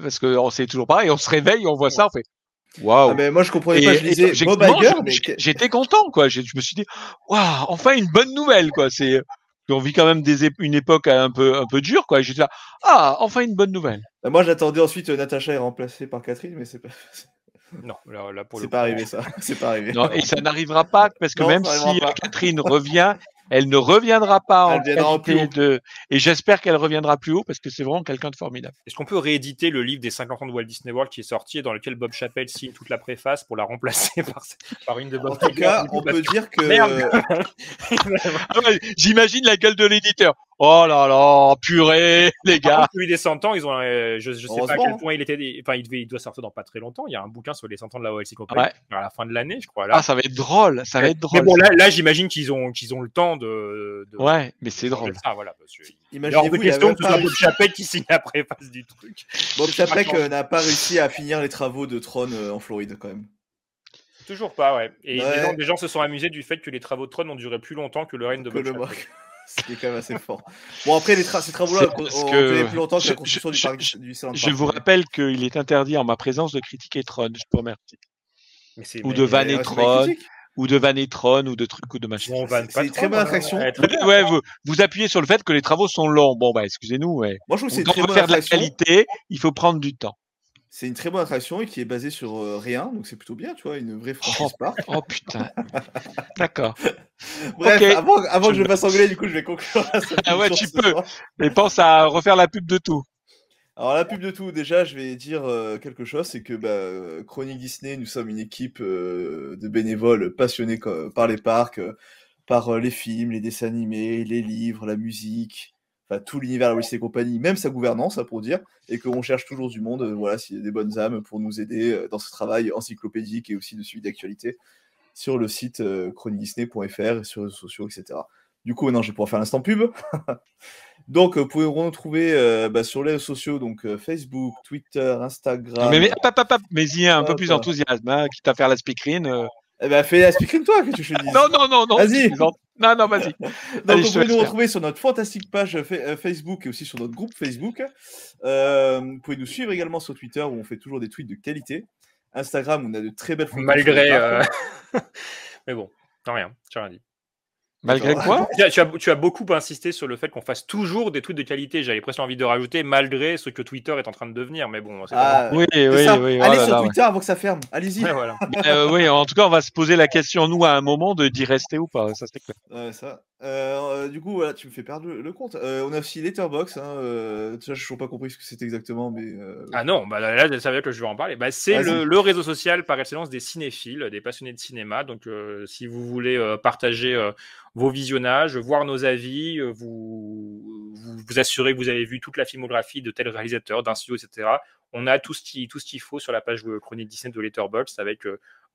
parce que on sait toujours pareil, on se réveille, on voit ça, on fait waouh. Ah, mais moi je comprenais Et- pas, je mais j'étais content, quoi. Je me suis dit, waouh, enfin une bonne nouvelle, quoi. C'est, on vit quand même des ép- une époque un peu, un peu dure, quoi. J'étais là, ah, enfin une bonne nouvelle. Bah, moi j'attendais ensuite euh, Natacha est remplacée par Catherine, mais c'est pas, *laughs* Non, là, là, pour le c'est pas arrivé ça. *laughs* C'est pas arrivé. Non, et ça n'arrivera pas parce que Non, même si euh, pas. Catherine revient, Elle ne reviendra pas en Elle viendra en plus qualité de. Et j'espère qu'elle reviendra plus haut parce que c'est vraiment quelqu'un de formidable. Est-ce qu'on peut rééditer le livre des 50 ans de Walt Disney World qui est sorti et dans lequel Bob Chappelle signe toute la préface pour la remplacer *laughs* par, par une de Bob En tout cas, on peut dire que. *laughs* *laughs* J'imagine la gueule de l'éditeur. Oh là là, purée, *laughs* les gars. contre, celui des 100 ans, ils ont, euh, je, je sais pas à quel point il était, enfin, il, devait, il doit sortir dans pas très longtemps. Il y a un bouquin sur les 100 ans de la OLC Company Ouais. à la fin de l'année, je crois. Là. Ah, ça va être drôle, ça va être Mais drôle. bon, là, là j'imagine qu'ils ont, qu'ils ont le temps de. de Ouais, mais c'est drôle. Ça, voilà, hors Imaginez-vous, de il y question que ce soit Bob Chappelle qui signe la *laughs* préface du truc. Bob Chapek euh, n'a pas réussi à finir les travaux de Tron euh, en Floride quand même. Toujours pas, ouais. Et Ouais. Les, gens, les gens se sont amusés du fait que les travaux de Tron ont duré plus longtemps que le règne de Bob. Marc. Ce qui est quand même assez fort. Bon, après, les tra- ces travaux-là que- duré plus longtemps que je- la construction je- du je- du Je vous rappelle qu'il est interdit en ma présence de critiquer Tron, je vous remercie. Mais Ou mais- de c'est pas Tron, ou de vanner Tron, ou de trucs ou de machin. on C'est une très bonne attraction. Ouais, Vous- Ouais, vous, vous appuyez sur le fait que les travaux sont longs. Bon, bah, excusez-nous, ouais. Moi, je trouve c'est très on bonne faire de la qualité, il faut prendre du temps. C'est une très bonne attraction et qui est basée sur euh, rien, donc c'est plutôt bien, tu vois, une vraie franchise parc. Oh putain. D'accord. *laughs* Bref, avant, avant que Je je me- fasse engueuler, du coup, je vais conclure *laughs* Ah ouais, tu peux. soir. Mais pense à refaire la pub de tout. Alors, la pub de tout, déjà, je vais dire euh, quelque chose c'est que bah, euh, Chronique Disney, nous sommes une équipe euh, de bénévoles passionnés par les parcs, par les films, les dessins animés, les livres, la musique, enfin tout l'univers Walt Disney Company, même sa gouvernance, ça pour dire, et qu'on cherche toujours du monde, euh, voilà, s'il y a des bonnes âmes pour nous aider euh, dans ce travail encyclopédique et aussi de suivi d'actualité sur le site euh, chroniquedisney.fr, sur les réseaux sociaux, etc. Du coup, maintenant, je vais pouvoir faire l'instant pub. *laughs* donc, vous pouvez nous retrouver euh, bah, sur les réseaux sociaux, donc euh, Facebook, Twitter, Instagram. Mais, mais, hop, hop, hop, mais y a un peu plus d'enthousiasme, hein, quitte à faire la speakerine. euh. Eh ben, fais la speakerine, toi, que tu dise. Non, non, non, non. Vas-y. Non, non, vas-y. *laughs* Donc, Allez, vous pouvez nous retrouver sur notre fantastique page fa- euh, Facebook et aussi sur notre groupe Facebook. Euh, vous pouvez nous suivre également sur Twitter où on fait toujours des tweets de qualité. Instagram, où on a de très belles photos. Malgré. euh, *laughs* *laughs* Mais bon, non, rien, j'ai rien dit. Malgré quoi *laughs* Tu as, tu as- tu as beaucoup insisté sur le fait qu'on fasse toujours des tweets de qualité. J'avais presque envie de rajouter malgré ce que Twitter est en train de devenir. Mais bon, c'est Ah, Oui, oui, oui. oh Allez là sur ouais. Twitter avant que ça ferme. Allez-y. Ouais, voilà. *laughs* Euh, oui, en tout cas, on va se poser la question, nous, à un moment, de d'y rester ou pas. Ça, c'est clair. Ouais, ça. Euh, du coup, voilà, tu me fais perdre le, le compte. Euh, on a aussi Letterbox. Hein, euh, je n'ai toujours pas compris ce que c'était exactement, mais Ah non, bah là, là, ça veut dire que je vais en parler. Bah, c'est le, le réseau social par excellence des cinéphiles, des passionnés de cinéma. Donc, si vous voulez partager vos visionnages, voir nos avis, vous, vous vous assurer que vous avez vu toute la filmographie de tel réalisateur, d'un studio, etc. On a tout ce qui- tout ce qu'il faut sur la page Chronique Disney de Letterboxd avec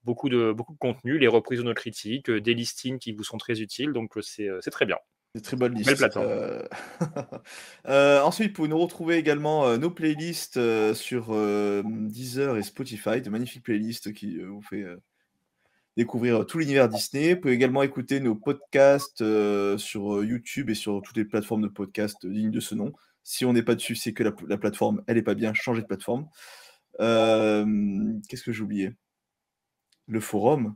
beaucoup, de, beaucoup de contenu, les reprises de nos critiques, euh, des listings qui vous sont très utiles. Donc, euh, c'est euh, c'est très bien. Une très bonne liste. Belle plateforme. Euh, *laughs* euh, ensuite, vous pouvez nous retrouver également euh, nos playlists sur Deezer et Spotify, de magnifiques playlists qui vous fait découvrir tout l'univers Disney. Vous pouvez également écouter nos podcasts sur YouTube et sur toutes les plateformes de podcasts dignes de ce nom. Si on n'est pas dessus, c'est que la, la plateforme, elle n'est pas bien. Changez de plateforme. Qu'est-ce que j'ai oublié? Le forum.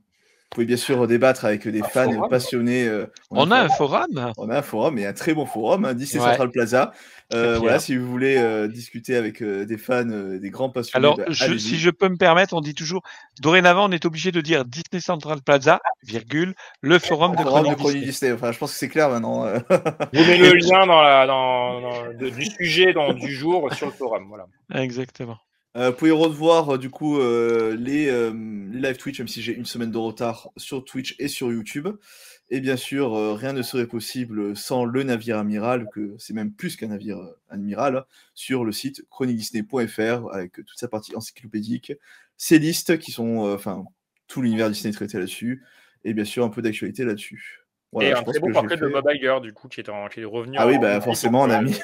Vous pouvez bien sûr débattre avec des Un fans forum passionnés. euh, On a un forum on a un forum et un très bon forum, hein, Disney Ouais. Central Plaza. Euh, voilà, si vous voulez euh, discuter avec euh, des fans, euh, des grands passionnés. Alors, bah, je- si je peux me permettre, on dit toujours, dorénavant, on est obligé de dire Disney Central Plaza, virgule, le forum Le de forum de Disney. Disney. Enfin, je pense que c'est clair maintenant. Vous mettez le *laughs* lien dans la, dans, dans- de- du sujet dans, du jour sur le forum. Voilà. Exactement. Euh, vous pouvez revoir euh, du coup euh, les, live Twitch, même si j'ai une semaine de retard sur Twitch et sur YouTube. Et bien sûr, rien ne serait possible sans le navire amiral, que c'est même plus qu'un navire amiral, sur le site chroniquedisney.fr avec toute sa partie encyclopédique, ses listes qui sont, enfin, tout l'univers Disney traité là-dessus, et bien sûr un peu d'actualité là-dessus. Voilà, et un très beau portrait de Bob Iger, du coup, qui est, en- qui est revenu. Ah oui, bah en- forcément, *laughs* on a mis.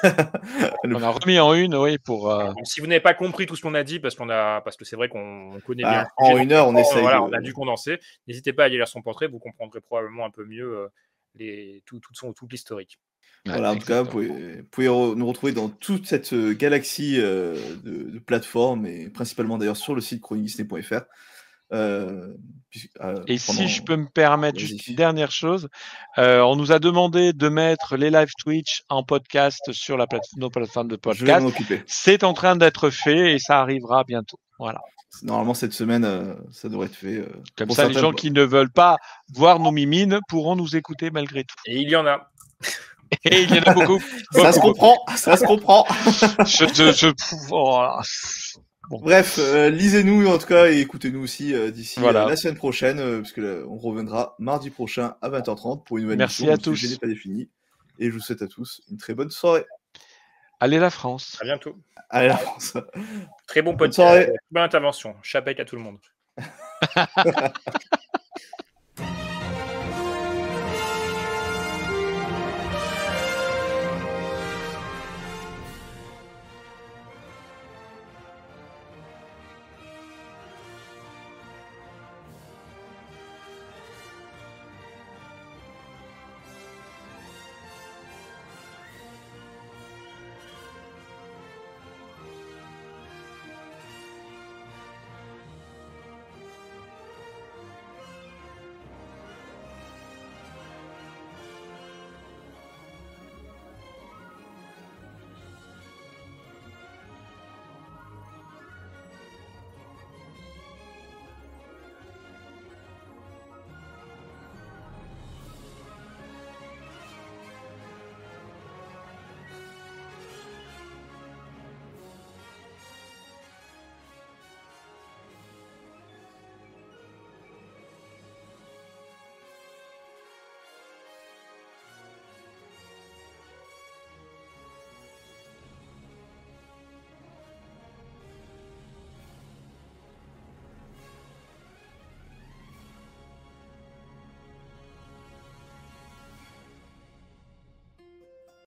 On a remis en une, oui, pour. euh, Donc, si vous n'avez pas compris tout ce qu'on a dit, parce qu'on a, parce que c'est vrai qu'on on connaît Bah, bien. le en une heure, on essaye Voilà, de- on a dû condenser. N'hésitez pas à aller lire son portrait, vous comprendrez probablement un peu mieux euh, les, tout, tout, son, tout l'historique. Voilà, en tout cas, vous pouvez, vous pouvez re- nous retrouver dans toute cette euh, galaxie euh, de, de plateformes et principalement d'ailleurs sur le site chroniquedisney.fr. Euh, euh, Et pendant- si je peux me permettre juste une dernière chose, euh, on nous a demandé de mettre les live Twitch en podcast sur la plate- nos plateformes de Je vais podcast. m'en occuper. C'est en train d'être fait et ça arrivera bientôt. Voilà. Normalement, cette semaine, euh, ça devrait être fait. euh, Comme ça, les gens qui ne veulent pas voir nos mimines pourront nous écouter malgré tout. Et il y en a. *laughs* Et il y en a beaucoup. Ça se beaucoup. comprend, ça se comprend. *laughs* Je, je, je- oh Bref, euh, lisez-nous en tout cas et écoutez-nous aussi euh, d'ici Voilà. euh, la semaine prochaine, euh, puisque là, on reviendra mardi prochain à 20h30 pour une nouvelle Merci émission à où le sujet tous. n'est pas défini. Et je vous souhaite à tous une très bonne soirée. Allez la France. À bientôt. Allez, la France. Très bon Bonne podcast. soirée. Bonne intervention. Chapec à tout le monde. *laughs*